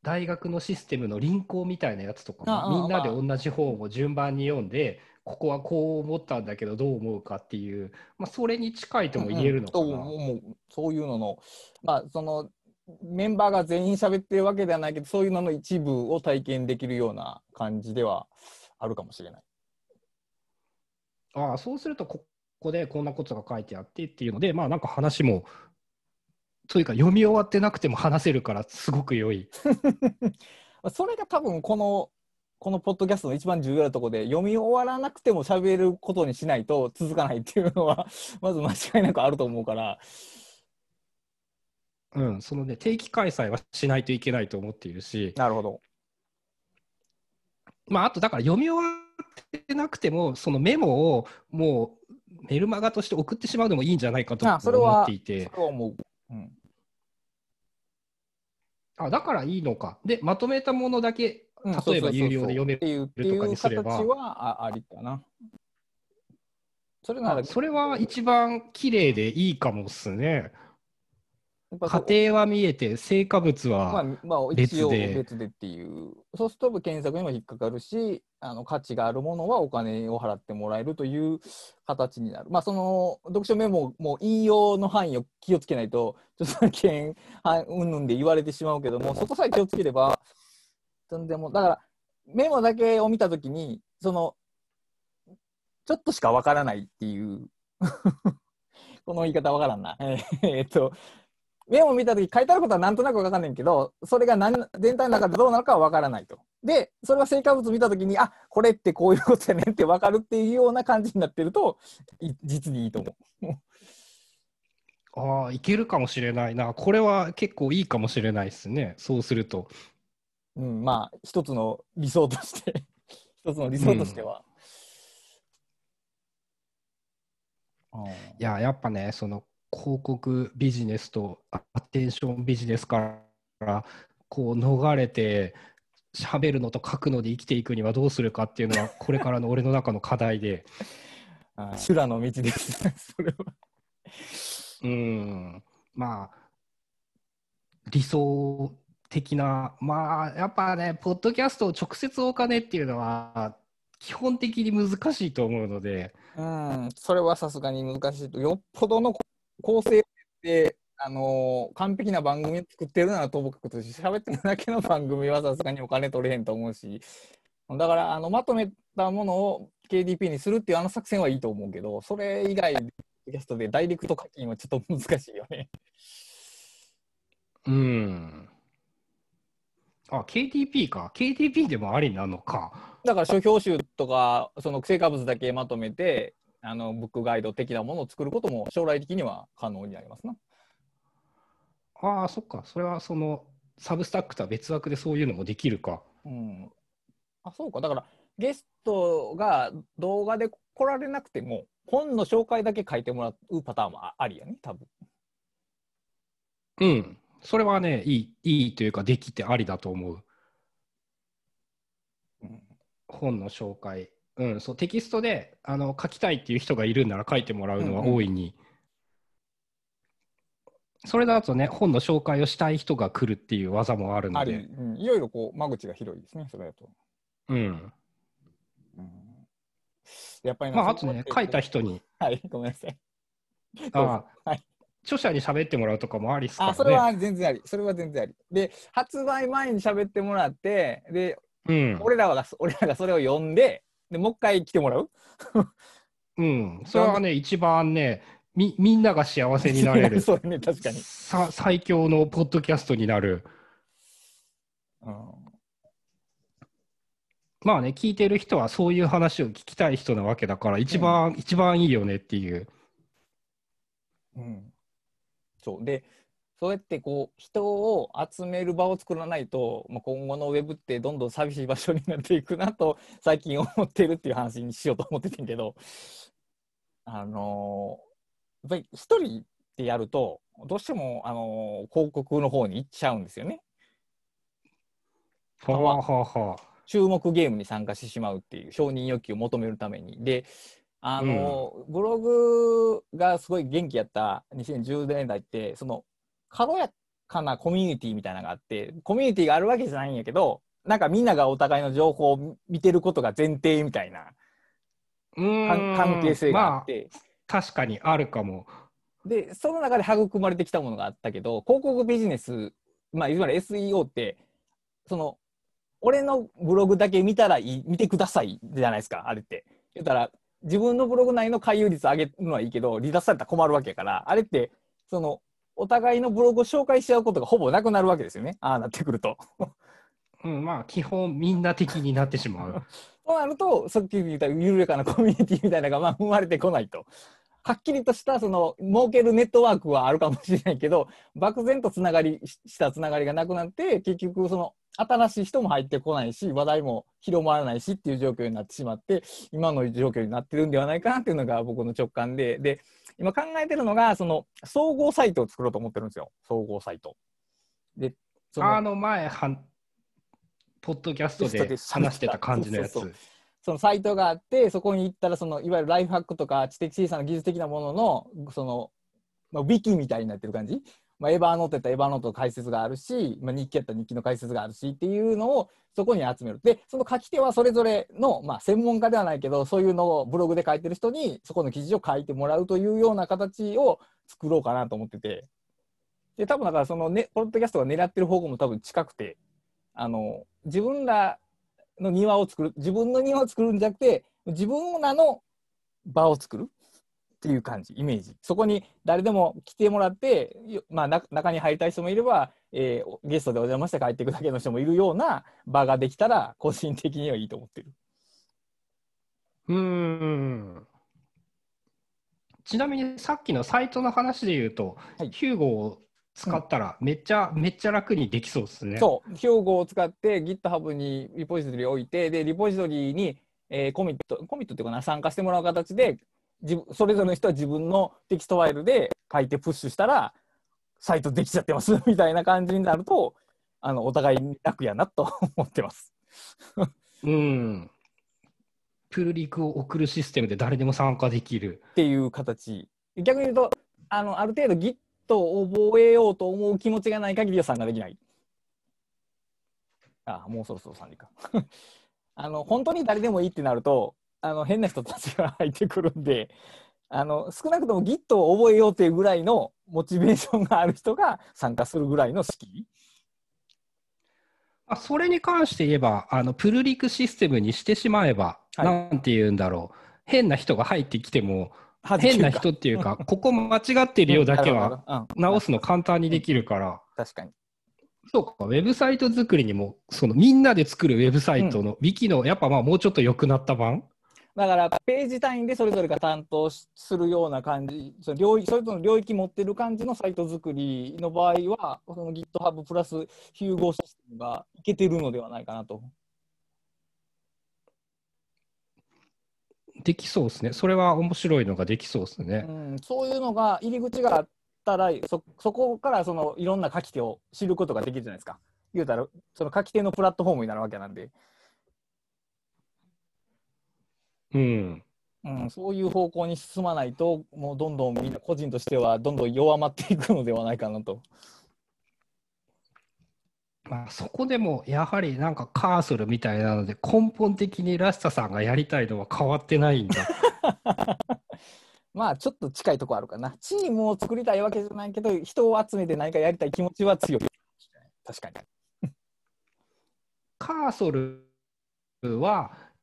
大学のシステムの輪行みたいなやつとかも、みんなで同じ本を順番に読んで、ここはこう思ったんだけど、どう思うかっていう、まあ、それに近いとも言えるのかな。うんうんそういうのの、まあ、そのメンバーが全員喋ってるわけではないけど、そういうのの一部を体験できるような感じではあるかもしれない。ああ、そうすると、ここでこんなことが書いてあってっていうので、まあなんか話も、というか読み終わってなくても話せるから、すごく良い。それが多分この、このポッドキャストの一番重要なところで、読み終わらなくても喋ることにしないと続かないっていうのは、まず間違いなくあると思うから、うん、そのね、定期開催はしないといけないと思っているし、なるほど。まあ、あとだから読み終わってなくても、そのメモをもうメルマガとして送ってしまうのもいいんじゃないかと思っていてあだからいいのか。で、まとめたものだけ、うん例えば有料で読めるとかうにすれば形はあありかな。それならあそれは一番綺麗でいいかもっすね。やっぱそ家庭は見えて、成果物まあは、まあ、一応別で別でっていう、そうすると検索にも引っかかるし、あの価値があるものはお金を払ってもらえるという形になる。まあ、その読書メモも引用の範囲を気をつけないと、著作権うんぬんで言われてしまうけども、そこさえ気をつければ、全然もう、だからメモだけを見たときに、その、ちょっとしかわからないっていう、この言い方わからんな。えーえーっと、メモ見たとき書いてあることはなんとなくわかんないけど、それが何全体の中でどうなのかはわからないと。で、それは成果物見たときに、あこれってこういうことやねんってわかるっていうような感じになってると、い実にいいと思う。ああ、いけるかもしれないな。これは結構いいかもしれないですね。そうすると。うん、まあ、一つの理想として、一つの理想としては。うんいや、やっぱね、その広告ビジネスとアテンションビジネスからこう逃れて喋るのと書くので生きていくにはどうするかっていうのはこれからの俺の中の課題で、はい修羅の道です。それは。うん、まあ、理想的な、まあ、やっぱね、ポッドキャストを直接お金っていうのは基本的に難しいと思うので、うん、それはさすがに難しいと。よっぽどのこ構成で、あのー完璧な番組を作ってるならともかくとして、喋ってるだけの番組はさすがにお金取れへんと思うし、だから、あの、まとめたものを KDP にするっていうあの作戦はいいと思うけど、それ以外、キャストでダイレクト課金はちょっと難しいよね。うん。あ、KTP か。KTP でもありなのか。だから書評集とか、その成果物だけまとめて、あのブックガイド的なものを作ることも将来的には可能になりますな。ああ、そっか。それはそのサブスタックとは別枠でそういうのもできるか。うん、あそうかだからゲストが動画で来られなくても本の紹介だけ書いてもらうパターンもあありやね多分。うん。それはね、いい、いいというか、できてありだと思う。うん本の紹介。うん、そう、テキストであの書きたいっていう人がいるんなら書いてもらうのはうんうん大いに。それだとね、本の紹介をしたい人が来るっていう技もあるので。うん、いろいろこう間口が広いですねそれだと。うん。うん、やっぱりなまあ、あとね、書いた人に、はいごめんなさい。ああはい著者に喋ってもらうとかもありっすからね。あそれは全然ありそれは全然あり。で発売前に喋ってもらってでうん。俺らが俺らがそれを読んででもう一回来てもらう？うん。それはね、一番ね、みみんなが幸せになれる そうね確かに。さ最強のポッドキャストになる。うんまあね、聞いてる人はそういう話を聞きたい人なわけだから、一番、一番いいよねっていう。うん、そうでそうやってこう人を集める場を作らないと、まあ、今後のウェブってどんどん寂しい場所になっていくなと 最近思ってるっていう話にしようと思っててんけどあのーやっぱり一人でやるとどうしても、あのー広告の方に行っちゃうんですよね。はあは。注目ゲームに参加してしまうっていう承認欲求を求めるために。で、あの、ブログがすごい元気やった2010年代って、その、軽やかなコミュニティみたいなのがあって、コミュニティがあるわけじゃないんやけど、なんかみんながお互いの情報を見てることが前提みたいな関係性があっまて、あ、確かにあるかも。で、その中で育まれてきたものがあったけど、広告ビジネス、まあ、いわゆる SEO って、その、俺のブログだけ見たらいい、見てくださいじゃないですか、あれって。言ったら、自分のブログ内の回遊率上げるのはいいけど、離脱されたら困るわけやから、あれって、その、お互いのブログを紹介し合うことがほぼなくなるわけですよね。ああなってくると。うん、まあ、基本みんな的になってしまう。となると、さっき言った緩やかなコミュニティみたいなのがまあ生まれてこないと。はっきりとしたその儲けるネットワークはあるかもしれないけど、漠然とつながりししたつながりがなくなって、結局その新しい人も入ってこないし、話題も広まらないしっていう状況になってしまって、今の状況になってるんではないかなっていうのが僕の直感で、で、今考えてるのが、その総合サイトを作ろうと思ってるんですよ。総合サイト。で、そのあの前はん、ポッドキャストで話してた感じのやつ。そうそうそのサイトがあって、そこに行ったら、そのいわゆるライフハックとか知的小さな技術的なものの、その、まあ、ウィキみたいになってる感じ。まあ、エヴァーノートやったらエヴァーノートの解説があるし、まあ、日記やったら日記の解説があるしっていうのをそこに集める。で、その書き手はそれぞれの、まあ、専門家ではないけど、そういうのをブログで書いてる人に、そこの記事を書いてもらうというような形を作ろうかなと思ってて。で、多分だからそのね、ポッドキャストが狙ってる方向も多分近くて、あの、自分らの庭を作る、自分の庭を作るんじゃなくて、自分らの場を作るっていう感じ、イメージ。そこに誰でも来てもらって、よまあ、な中に入りたい人もいれば、えーゲストでお邪魔して帰っていくだけの人もいるような場ができたら、個人的にはいいと思ってる。うーん。ちなみにさっきのサイトの話で言うと、はい Hugo を使ったらめっちゃ、めっちゃ楽にできそうですね。そう、標語を使って GitHub にリポジトリを置いて、で、リポジトリに、えーコミット、コミットっていうかな、参加してもらう形で、自分それぞれの人は自分のテキストファイルで書いてプッシュしたら、サイトできちゃってます みたいな感じになると、あの、お互いに楽やなと 思ってます。うん。プルリクを送るシステムで誰でも参加できる。っていう形。逆に言うと、あの、ある程度 Git を覚えようと思う気持ちがない限りは参加できない。あ、もうそろそろ3時か。あの、本当に誰でもいいってなると、あの、変な人たちが入ってくるんで、あの、少なくとも Git を覚えようっていうぐらいのモチベーションがある人が参加するぐらいの敷居。あそれに関して言えば、あのプルリクシステムにしてしまえば、はい。なんて言うんだろう、変な人が入ってきても、変な人っていうか、ここ間違ってるよだけは直すの簡単にできるから、確かに。そうか、ウェブサイト作りにも、そのみんなで作るウェブサイトの、ウィキの、やっぱまあもうちょっと良くなった版だからページ単位でそれぞれが担当しするような感じ、その領域それぞれの領域持ってる感じのサイト作りの場合は、その GitHub プラス融合システムがいけてるのではないかなと。できそうですね。それは面白いのができそうですねう。ん、そういうのが入り口があったらそそこからそのいろんな書き手を知ることができるじゃないですか。言うたらその書き手のプラットフォームになるわけなんで、うん。うん、そういう方向に進まないともうどんどんみんな個人としてはどんどん弱まっていくのではないかなと。まあ、そこでもやはりなんかカーソルみたいなので根本的にラスタさんがやりたいのは変わってないんだ。まあちょっと近いとこあるかな。チームを作りたいわけじゃないけど人を集めて何かやりたい気持ちは強い。確かに。カーソルは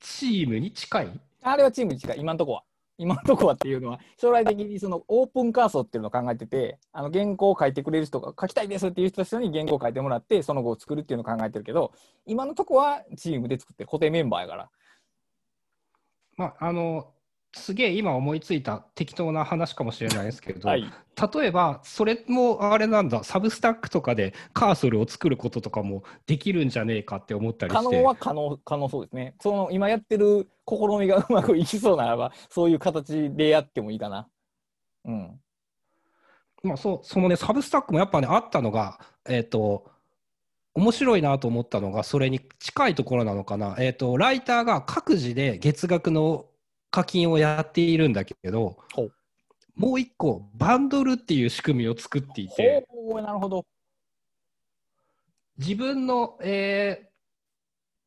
チームに近い？あれはチームに近い、今のとこは。今のとこはっていうのは、将来的にそのオープンカーソっていうのを考えてて、あの原稿を書いてくれる人が書きたいですっていう人たちに原稿を書いてもらって、その後を作るっていうのを考えてるけど、今のとこはチームで作ってる固定メンバーやから。まあ、あのすげえ今思いついた適当な話かもしれないですけど、はい。例えばそれもあれなんだサブスタックとかでカーソルを作ることとかもできるんじゃねえかって思ったり可して能は可能、可能そうですね。その今やってる試みがうまくいきそうならば、そういう形でやってもいいかな。うん。まあ、そうそのねサブスタックもやっぱねあったのがえっ、と面白いなと思ったのがそれに近いところなのかな、えっとライターが各自で月額の課金をやっているんだけどもう一個バンドルっていう仕組みを作っていてなるほど。自分の、えー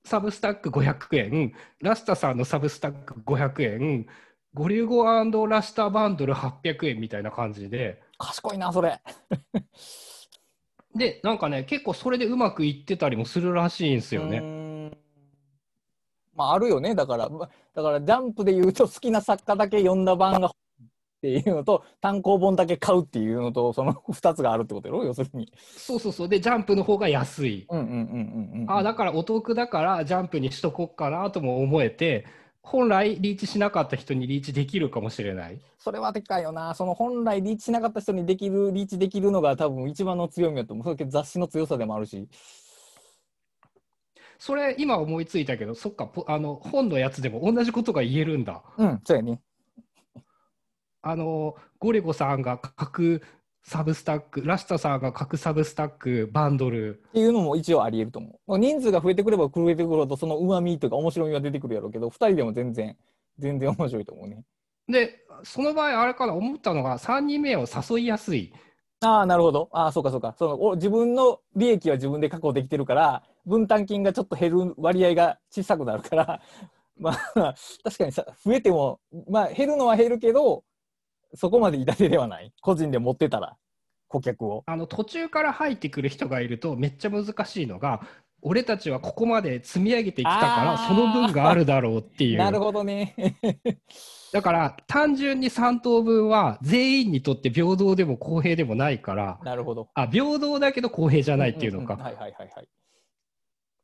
サブスタック500円ラスタさんのサブスタック500円ゴリュゴラスタバンドル800円みたいな感じで賢いな、それ。でなんかね結構それでうまくいってたりもするらしいんですよね。まああるよねだからまだからジャンプで言うと好きな作家だけ読んだ版がっていうのと単行本だけ買うっていうのとその2つがあるってことやろ？要するに。そうそうそうでジャンプの方が安い。あだからお得だからジャンプにしとこっかなとも思えて本来リーチしなかった人にリーチできるかもしれない。それはでかいよな。その本来リーチしなかった人にできるリーチできるのが多分一番の強みだと思う。それ雑誌の強さでもあるし。それ今思いついたけどそっかポあの本のやつでも同じことが言えるんだ。うんそうやね。あのゴレゴさんが書くサブスタックラスタさんが書くサブスタックバンドルっていうのも一応あり得ると思う。人数が増えてくれば増えてくるほどそのうまみとか面白みが出てくるやろうけど2人でも全然全然面白いと思うね。でその場合あれかな思ったのが3人目を誘いやすい。ああ、なるほど。ああ、そうかそうか。そのお自分の利益は自分で確保できてるから、分担金がちょっと減る割合が小さくなるから、まあ、確かにさ、増えても、まあ、減るのは減るけど、そこまで痛手ではない。個人で持ってたら、顧客を。あの途中から入ってくる人がいるとめっちゃ難しいのが俺たちはここまで積み上げてきたからその分があるだろうっていなるうほどね。だから単純に3等分は全員にとって平等でも公平でもないからなるほど。あ平等だけど公平じゃないっていうのか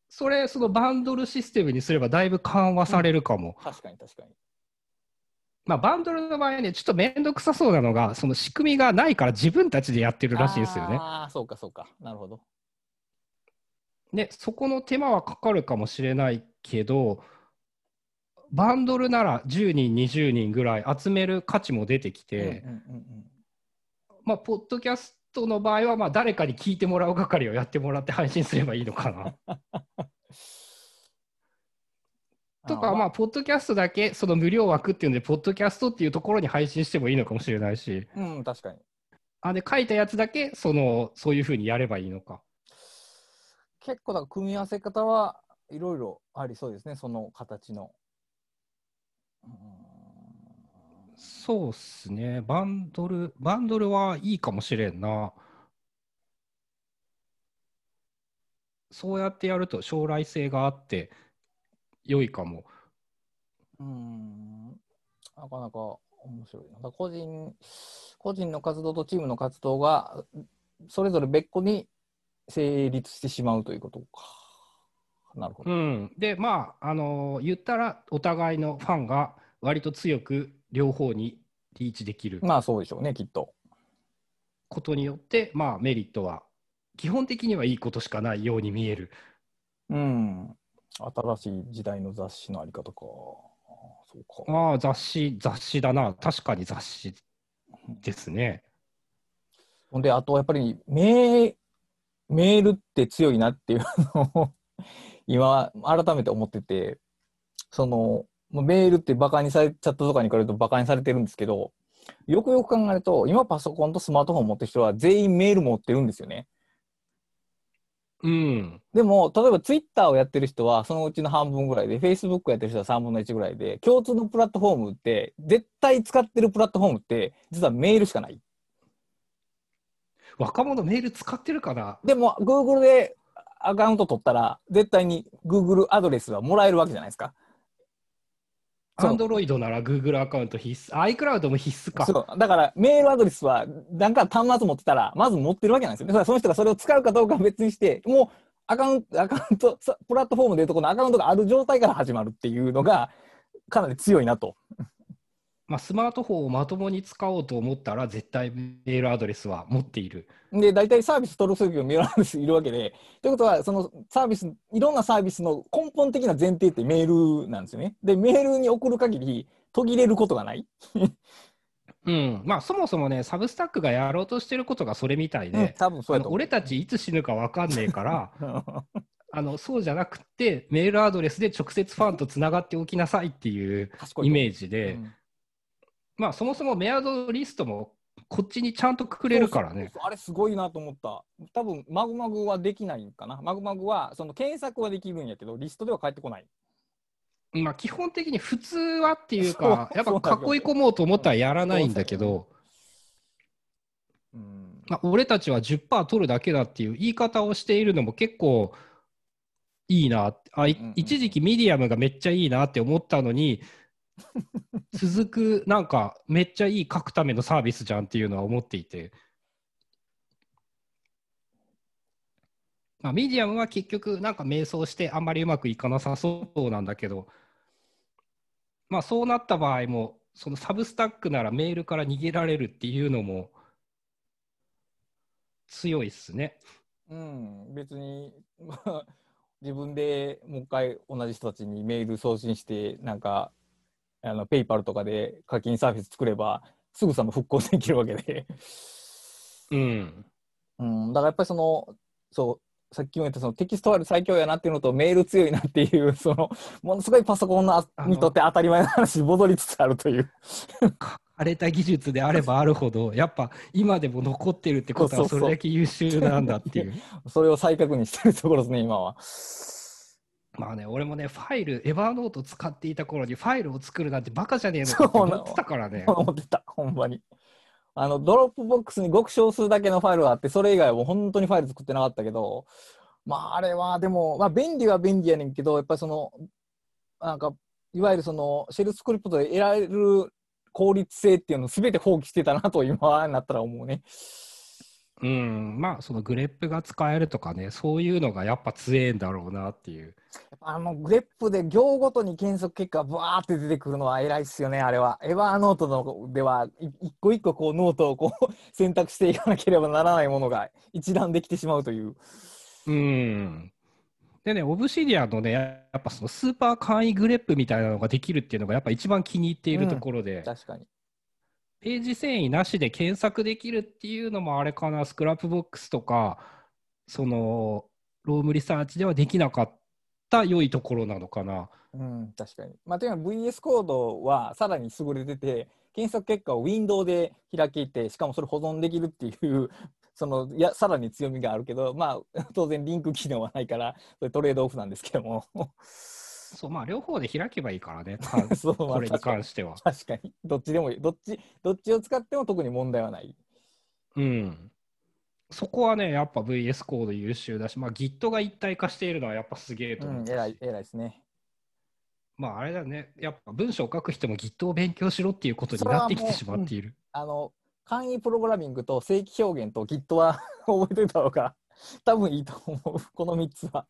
それそのバンドルシステムにすればだいぶ緩和されるかも、確かに確かに。まあバンドルの場合ねちょっと面倒くさそうなのがその仕組みがないから自分たちでやってるらしいんですよねああ、そうかそうか。なるほど。でそこの手間はかかるかもしれないけどバンドルなら10人20人ぐらい集める価値も出てきて、うんうんうんうんまあ、ポッドキャストの場合はまあ誰かに聞いてもらう係をやってもらって配信すればいいのかな。とかまあポッドキャストだけその無料枠っていうのでポッドキャストっていうところに配信してもいいのかもしれないしうん、確かに。あで書いたやつだけそのそういうふうにやればいいのか。結構だから組み合わせ方はいろいろありそうですね、その形の。うんそうっすねバンドルバンドルはいいかもしれんな。そうやってやると将来性があって良いかも。うん、なかなか面白いな。個人、個人の活動とチームの活動がそれぞれ別個に成立してしまうということか。なるほど。うん、でまああの言ったらお互いのファンが割と強く両方にリーチできるまあそうでしょうね、きっと。ことによって、まあメリットは基本的にはいいことしかないように見える。うん。新しい時代の雑誌のあり方か。そうか。ああ雑誌雑誌だな確かに雑誌ですね。ほんで、あとやっぱりメメールって強いなっていうのを今改めて思ってて、そのまあメールってバカにされ、チャットとかに比べるとバカにされてるんですけど、よくよく考えると、今パソコンとスマートフォン持ってる人は全員メール持ってるんですよね。うんでも、例えばツイッターをやってる人はそのうちの半分ぐらいで、Facebook やってる人は3分の1ぐらいで、共通のプラットフォームって、絶対使ってるプラットフォームって、実はメールしかない。若者メール使ってるかな？でも、Google でアカウント取ったら、絶対に Google アドレスはもらえるわけじゃないですか。アンドロイドなら Google アカウント必須 iCloud も必須か。そうだから、メールアドレスは、なんか端末持ってたら、まず持ってるわけなんですよね。その人がそれを使うかどうかは別にして、もうアカウント、アカウント、さプラットフォームでいうところのアカウントがある状態から始まるっていうのが、かなり強いなと。まあ、スマートフォンをまともに使おうと思ったら絶対メールアドレスは持っている。で、大体サービス登録する時もメールアドレスいるわけで、ということは、そのサービス、いろんなサービスの根本的な前提ってメールなんですよね。で、メールに送る限り途切れることがない。うん、まあそもそもね、サブスタックがやろうとしてることがそれみたいうんで、俺たちいつ死ぬか分かんねえから、あのそうじゃなくて、メールアドレスで直接ファンとつながっておきなさいっていうイメージで、うんまあそもそもメアドリストもこっちにちゃんとくくれるからね。あれすごいなと思った。多分マグマグはできないんかな。マグマグはその検索はできるんやけど、リストでは返ってこない。まあ基本的に普通はっていうか、やっぱ囲い込もうと思ったらやらないんだけど、うん。まあ、俺たちは10%取るだけだっていう言い方をしているのも結構いいなあ、いうんうん一時期ミディアムがめっちゃいいなって思ったのに続くなんかめっちゃいい書くためのサービスじゃんっていうのは思っていて、まあ、ミディアムは結局なんか迷走してあんまりうまくいかなさそうなんだけどまあそうなった場合もその Substack ならメールから逃げられるっていうのも強いっすね。うん、別に、まあ、自分でもう一回同じ人たちにメール送信して、なんか、あの、 PayPal とかで課金サービス作れば、すぐさま復興できるわけで。うん。うん、だからやっぱりその、そう、さっきも言ったそのテキストファイル最強やなっていうのとメール強いなっていう、その、ものすごいパソコンのにとって当たり前の話に戻りつつあるという。枯れた技術であればあるほど、やっぱ今でも残ってるってことはそうそそうそうれだけ優秀なんだっていう。それを再確認してるところですね、今は。まあね、俺もね、ファイル、 Evernote 使っていた頃にファイルを作るなんてバカじゃねえのかって思ってたからね。思ってた、ほんまに。あの、 Dropbox に極小数だけのファイルがあって、それ以外はもう本当にファイル作ってなかったけど、まあ、あれはでも、まあ、便利は便利やねんけど、やっぱりその、なんか、いわゆるその、シェルスクリプトで得られる効率性っていうのを全て放棄してたなと、今になったら思うね。うん、まあその grep が使えるとかね、そういうのがやっぱ強えんだろうなっていう。あの、 grep で行ごとに検索結果がブワーって出てくるのは偉いっすよね、あれは。 Evernote のでは、い一個一個こうノートをこう選択していかなければならないものが一覧できてしまうという。うん。でね、 Obsidian のね、やっぱそのスーパー簡易 grep みたいなのができるっていうのがやっぱ一番気に入っているところで、確かに。ページ遷移なしで検索できるっていうのもあれかな、 Scrapbox とか、その、 Roam Research ではできなかった良いところなのかな。うん、確かに。まあ、というのは VS コードはさらに優れてて、検索結果をウィンドウで開けて、しかもそれ保存できるっていう、そのやさらに強みがあるけど、まあ、当然リンク機能はないから、それトレードオフなんですけども。そう、まあ、両方で開けばいいからね、かそうまあこれに関しては。確かに。どっちでもいい。どっち、どっちを使っても特に問題はない。うん。そこはね、やっぱ VS コード優秀だし、まあ、Git が一体化しているのはやっぱすげえと思う。うん、偉い、偉いですね。まあ、あれだね、やっぱ文章を書く人も Git を勉強しろっていうことになってきてしまっている。あの、簡易プログラミングと正規表現と Git は 覚えておいた方が多分いいと思う。この3つは。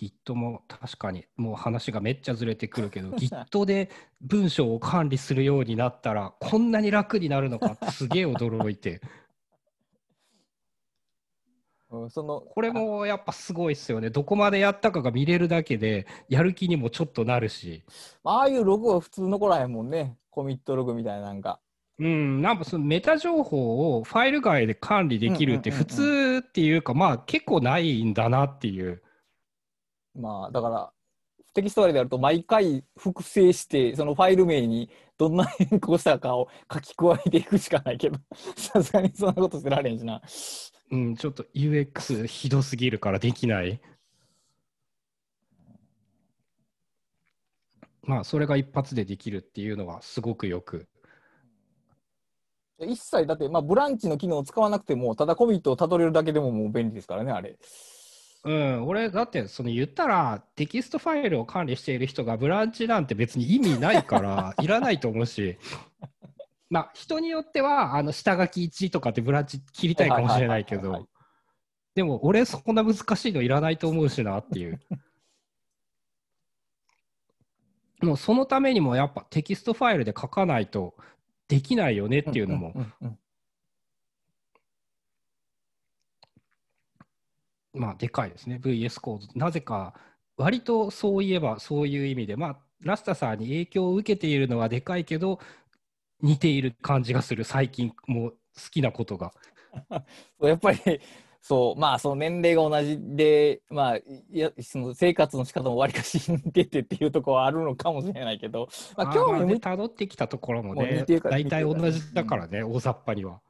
Git も確かにもう話がめっちゃずれてくるけど Git で文章を管理するようになったらこんなに楽になるのかってすげえ驚いて。うんそのこれもやっぱすごいっすよね。どこまでやったかが見れるだけでやる気にもちょっとなるし。ああいうログは普通残らへんもんね。コミットログみたいななんか。うんなんかそのメタ情報をファイル外で管理できるって普通っていうかまあ結構ないんだなっていうまあだからテキストファイルでやると毎回複製してそのファイル名にどんな変更したかを書き加えていくしかないけど さすがにそんなことしてられんしな。うん、ちょっと UX ひどすぎるからできない。まあ、それが一発でできるっていうのはすごくよく。一切だって、まあ、ブランチの機能を使わなくてもただコミットをたどれるだけでももう便利ですからねあれ。うん、俺、だって、その言ったら、テキストファイルを管理している人がブランチなんて別に意味ないから、いらないと思うし、まあ、人によっては、あの、下書き1とかってブランチ切りたいかもしれないけど、でも、俺、そんな難しいのいらないと思うしなっていう。もうそのためにもやっぱテキストファイルで書かないとできないよねっていうのもんうんうんまあ、でかいですね、VS コード。なぜか、割とそういえばそういう意味で、まあ、ラスタさんに影響を受けているのはでかいけど、似ている感じがする、最近もう好きなことが。やっぱりそうまあその年齢が同じでまあいやその生活の仕方もわりかし似ててっていうところはあるのかもしれないけど、まあ、あーまあね、興味向い辿ってきたところもね大体同じだからね、大雑把には。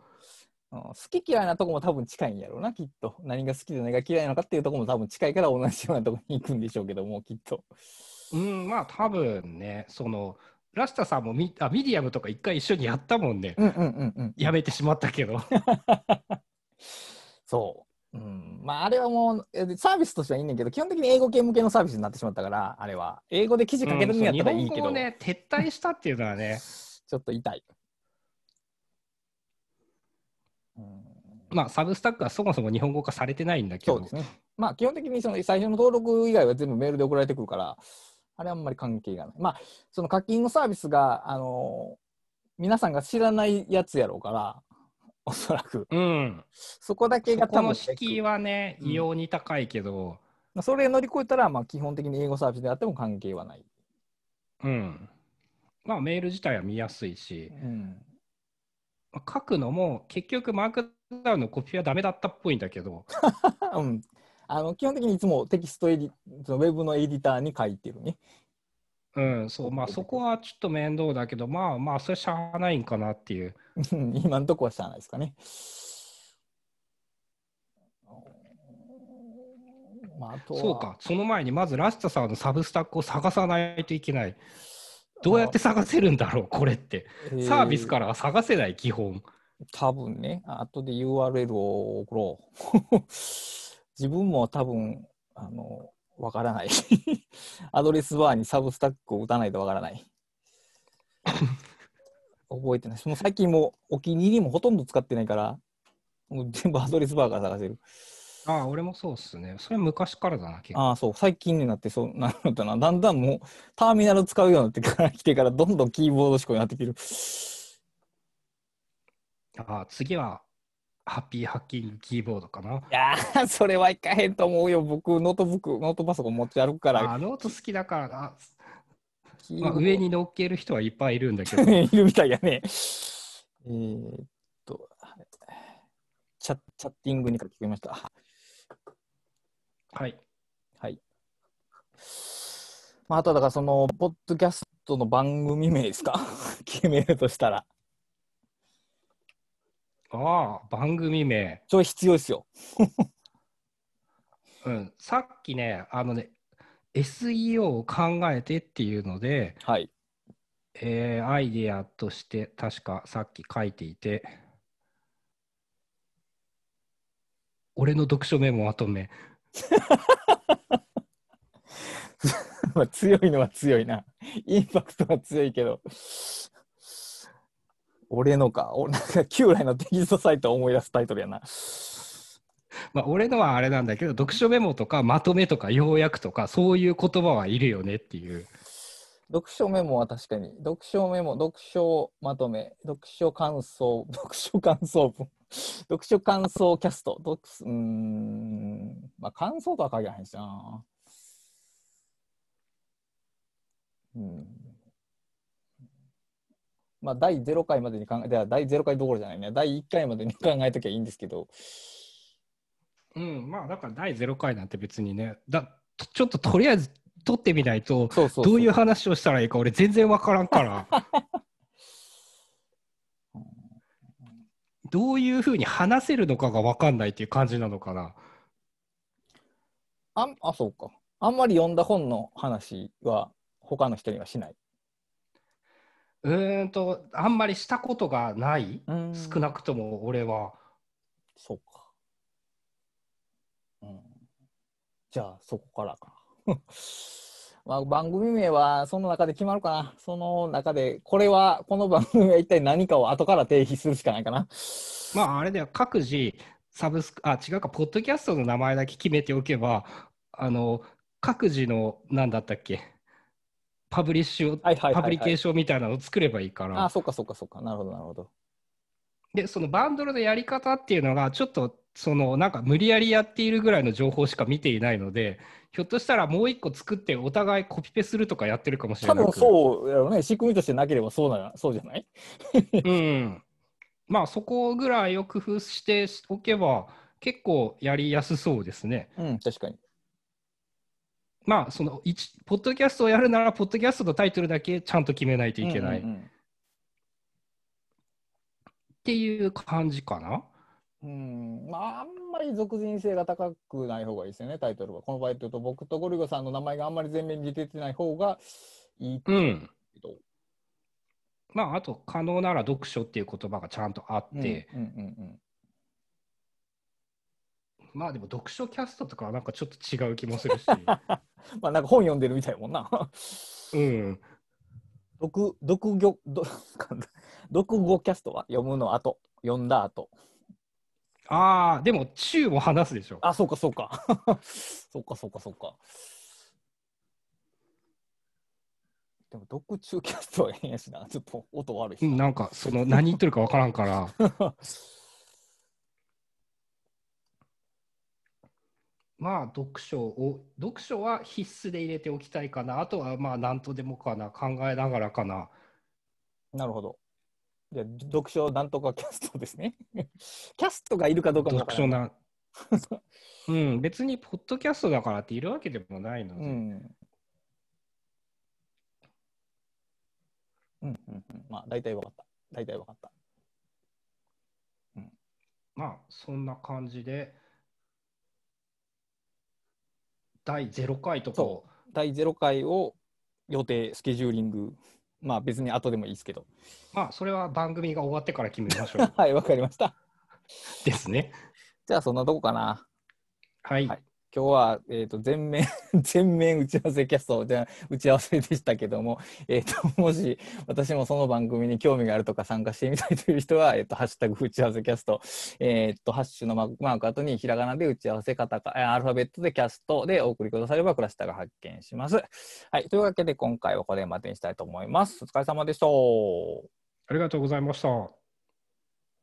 うん好き嫌いなとこも多分近いんやろうなきっと。何が好きで何が嫌いなのかっていうとこも多分近いから同じようなとこに行くんでしょうけどもきっと。うん、まあ、多分ね、その、ラスタさんもミあミディアムとか一回一緒にやったもんね。うんうんうんうん。やめてしまったけど。そう、うん、まああれはもうえサービスとしてはいいねんけど基本的に英語系向けのサービスになってしまったからあれは。英語で記事書けるんやったらいいけど、うんそう日本語をね、撤退したっていうのはね、ちょっと痛い、うんまあ、サブスタックはそもそも日本語化されてないんだけどそうです、ね。まあ、基本的にその最初の登録以外は全部メールで送られてくるから、あれはあんまり関係がない。まあ、その課金のサービスが、あの皆さんが知らないやつやろうから、おそらく。うん。そこだけが多分の敷居はね、うん異様に高いけど、まあそれ乗り越えたら、まあ、基本的に英語サービスであっても関係はない。うん。まあ、メール自体は見やすいし、うん。まあ書くのも結局、マークダウンのコピーはダメだったっぽいんだけど、うん、あの基本的にいつもテキストエディ、ウェブのエディターに書いてるね。うん、そう、まあ、そこはちょっと面倒だけど、まあまあ、それしゃあないんかなっていう。うん今のところはしゃあないですかね。まあ、あそうか、その前にまずラスタさんのサブスタックを探さないといけない。どうやって探せるんだろう、これって。サービスからは探せない、基本。多分ね、後で URL を送ろう。自分も多分、あの、わからない。アドレスバーにサブスタックを打たないとわからない。覚えてないし。もう最近もうお気に入りもほとんど使ってないから、もう全部アドレスバーから探せる。ああ、俺もそうっすね。それ昔からだな、結構。ああ、そう、最近になってそうなるんだな。だんだんもうターミナル使うようになってから来てから、どんどんキーボード思考になってきてる。ああ、次は、Happy Hacking Keyboard かな。いやー、それはいかへんと思うよ。僕、ノートブック、ノートパソコン持ち歩くから、あノート好きだから、あまあ、上に乗っける人はいっぱいいるんだけど。いるみたいやね。えーっと、チャチャッティングに書き込みました。はい。はい。まあ、あとはだから、その、ポッドキャストの番組名ですか？決めるとしたら。ああ、番組名。それ必要ですよ。うん。さっきね、あのね、SEO を考えてっていうので、はい。えーアイデアとして確かさっき書いていて、俺の読書メモまとめ。まあ、強いのは強いな。インパクトは強いけど。俺のか。おなんか旧来のテキストサイトを思い出すタイトルやな。まあ、俺のはあれなんだけど、読書メモとかまとめとか要約とか、そういう言葉はいるよねっていう。読書メモは確かに、読書メモ、読書まとめ、読書感想、読書感想文、読書感想キャスト、読うーん、まあ感想とは限らへんしな。うん。まあ第0回までに考え、では第0回どころじゃないね。第1回までに考えときゃいいんですけど、うん、まあだから第0回なんて別にね、だちょっととりあえず撮ってみないと、そうそうそうどういう話をしたらいいか俺全然わからんから。どういうふうに話せるのかがわかんないっていう感じなのかな。あんあ、そうか。あんまり読んだ本の話は他の人にはしない。うーんと、あんまりしたことがない、うん少なくとも俺は。そうか。うん、じゃあ、そこからか。まあ、番組名はその中で決まるかな。その中で、これは、この番組は一体何かを後から定義するしかないかな。まああれだよ、各自、サブスク、あ、違うか、ポッドキャストの名前だけ決めておけば、あの、各自の、なんだったっけ、パブリッシュを、はいはいはいはいパブリケーションみたいなのを作ればいいから。あ、そっかそっかそっか。なるほど、なるほど。で、そのバンドルのやり方っていうのが、ちょっと、そのなんか無理やりやっているぐらいの情報しか見ていないので、ひょっとしたらもう一個作ってお互いコピペするとかやってるかもしれない。多分そうやろね。仕組みとしてなければそうな、そうじゃない？うん。まあそこぐらいを工夫しておけば結構やりやすそうですね。うん、確かに。まあその一ポッドキャストをやるならポッドキャストのタイトルだけちゃんと決めないといけないっうんうんていう感じかな。まあ、あんまり属人性が高くない方がいいですよね、タイトルは。この場合というと、僕とゴリゴさんの名前があんまり前面に出てない方がいいけうん。ど。まああと可能なら読書っていう言葉がちゃんとあって、うんうんうんまあでも読書キャストとかはなんかちょっと違う気もするし。まあなんか本読んでるみたいもんな。うん。読、読語、ど 読語キャストは？読むの後、読んだ後。ああ、でも中も話すでしょ。あ、そうか そうか。そうかそうかそうか。でも、読中キャストは変やしな。ちょっと音悪いしうん、なんかその何言ってるかわからんから。まあ読書を読書は必須で入れておきたいかな。あとはまあ何とでもかな考えながらかな。なるほど。じゃあ、読書なんとかキャストですね。キャストがいるかどうかも読書な。うん、別にポッドキャストだからっているわけでもないので。うん。うんうんうん。まあ、大体わかった。大体わかった。まあそんな感じで第0回とかを第0回を予定、スケジューリング。まあ、別に後でもいいですけど。まあそれは番組が終わってから決めましょう はい、わかりました。ですね。じゃあ、そんなとこかな。はい。はい今日は、えー、と全面 全面打ち合わせキャストじゃ打ち合わせでしたけども、えー、ともし私もその番組に興味があるとか参加してみたいという人は、えー、とハッシュタグ打ち合わせキャスト、えー、とハッシュのママーク後にひらがなで打ち合わせカタカえーアルファベットでキャストでお送りくださればクラスターが発見します。はい、というわけで今回はこれまでにしたいと思います。お疲れ様でした。ありがとうございました。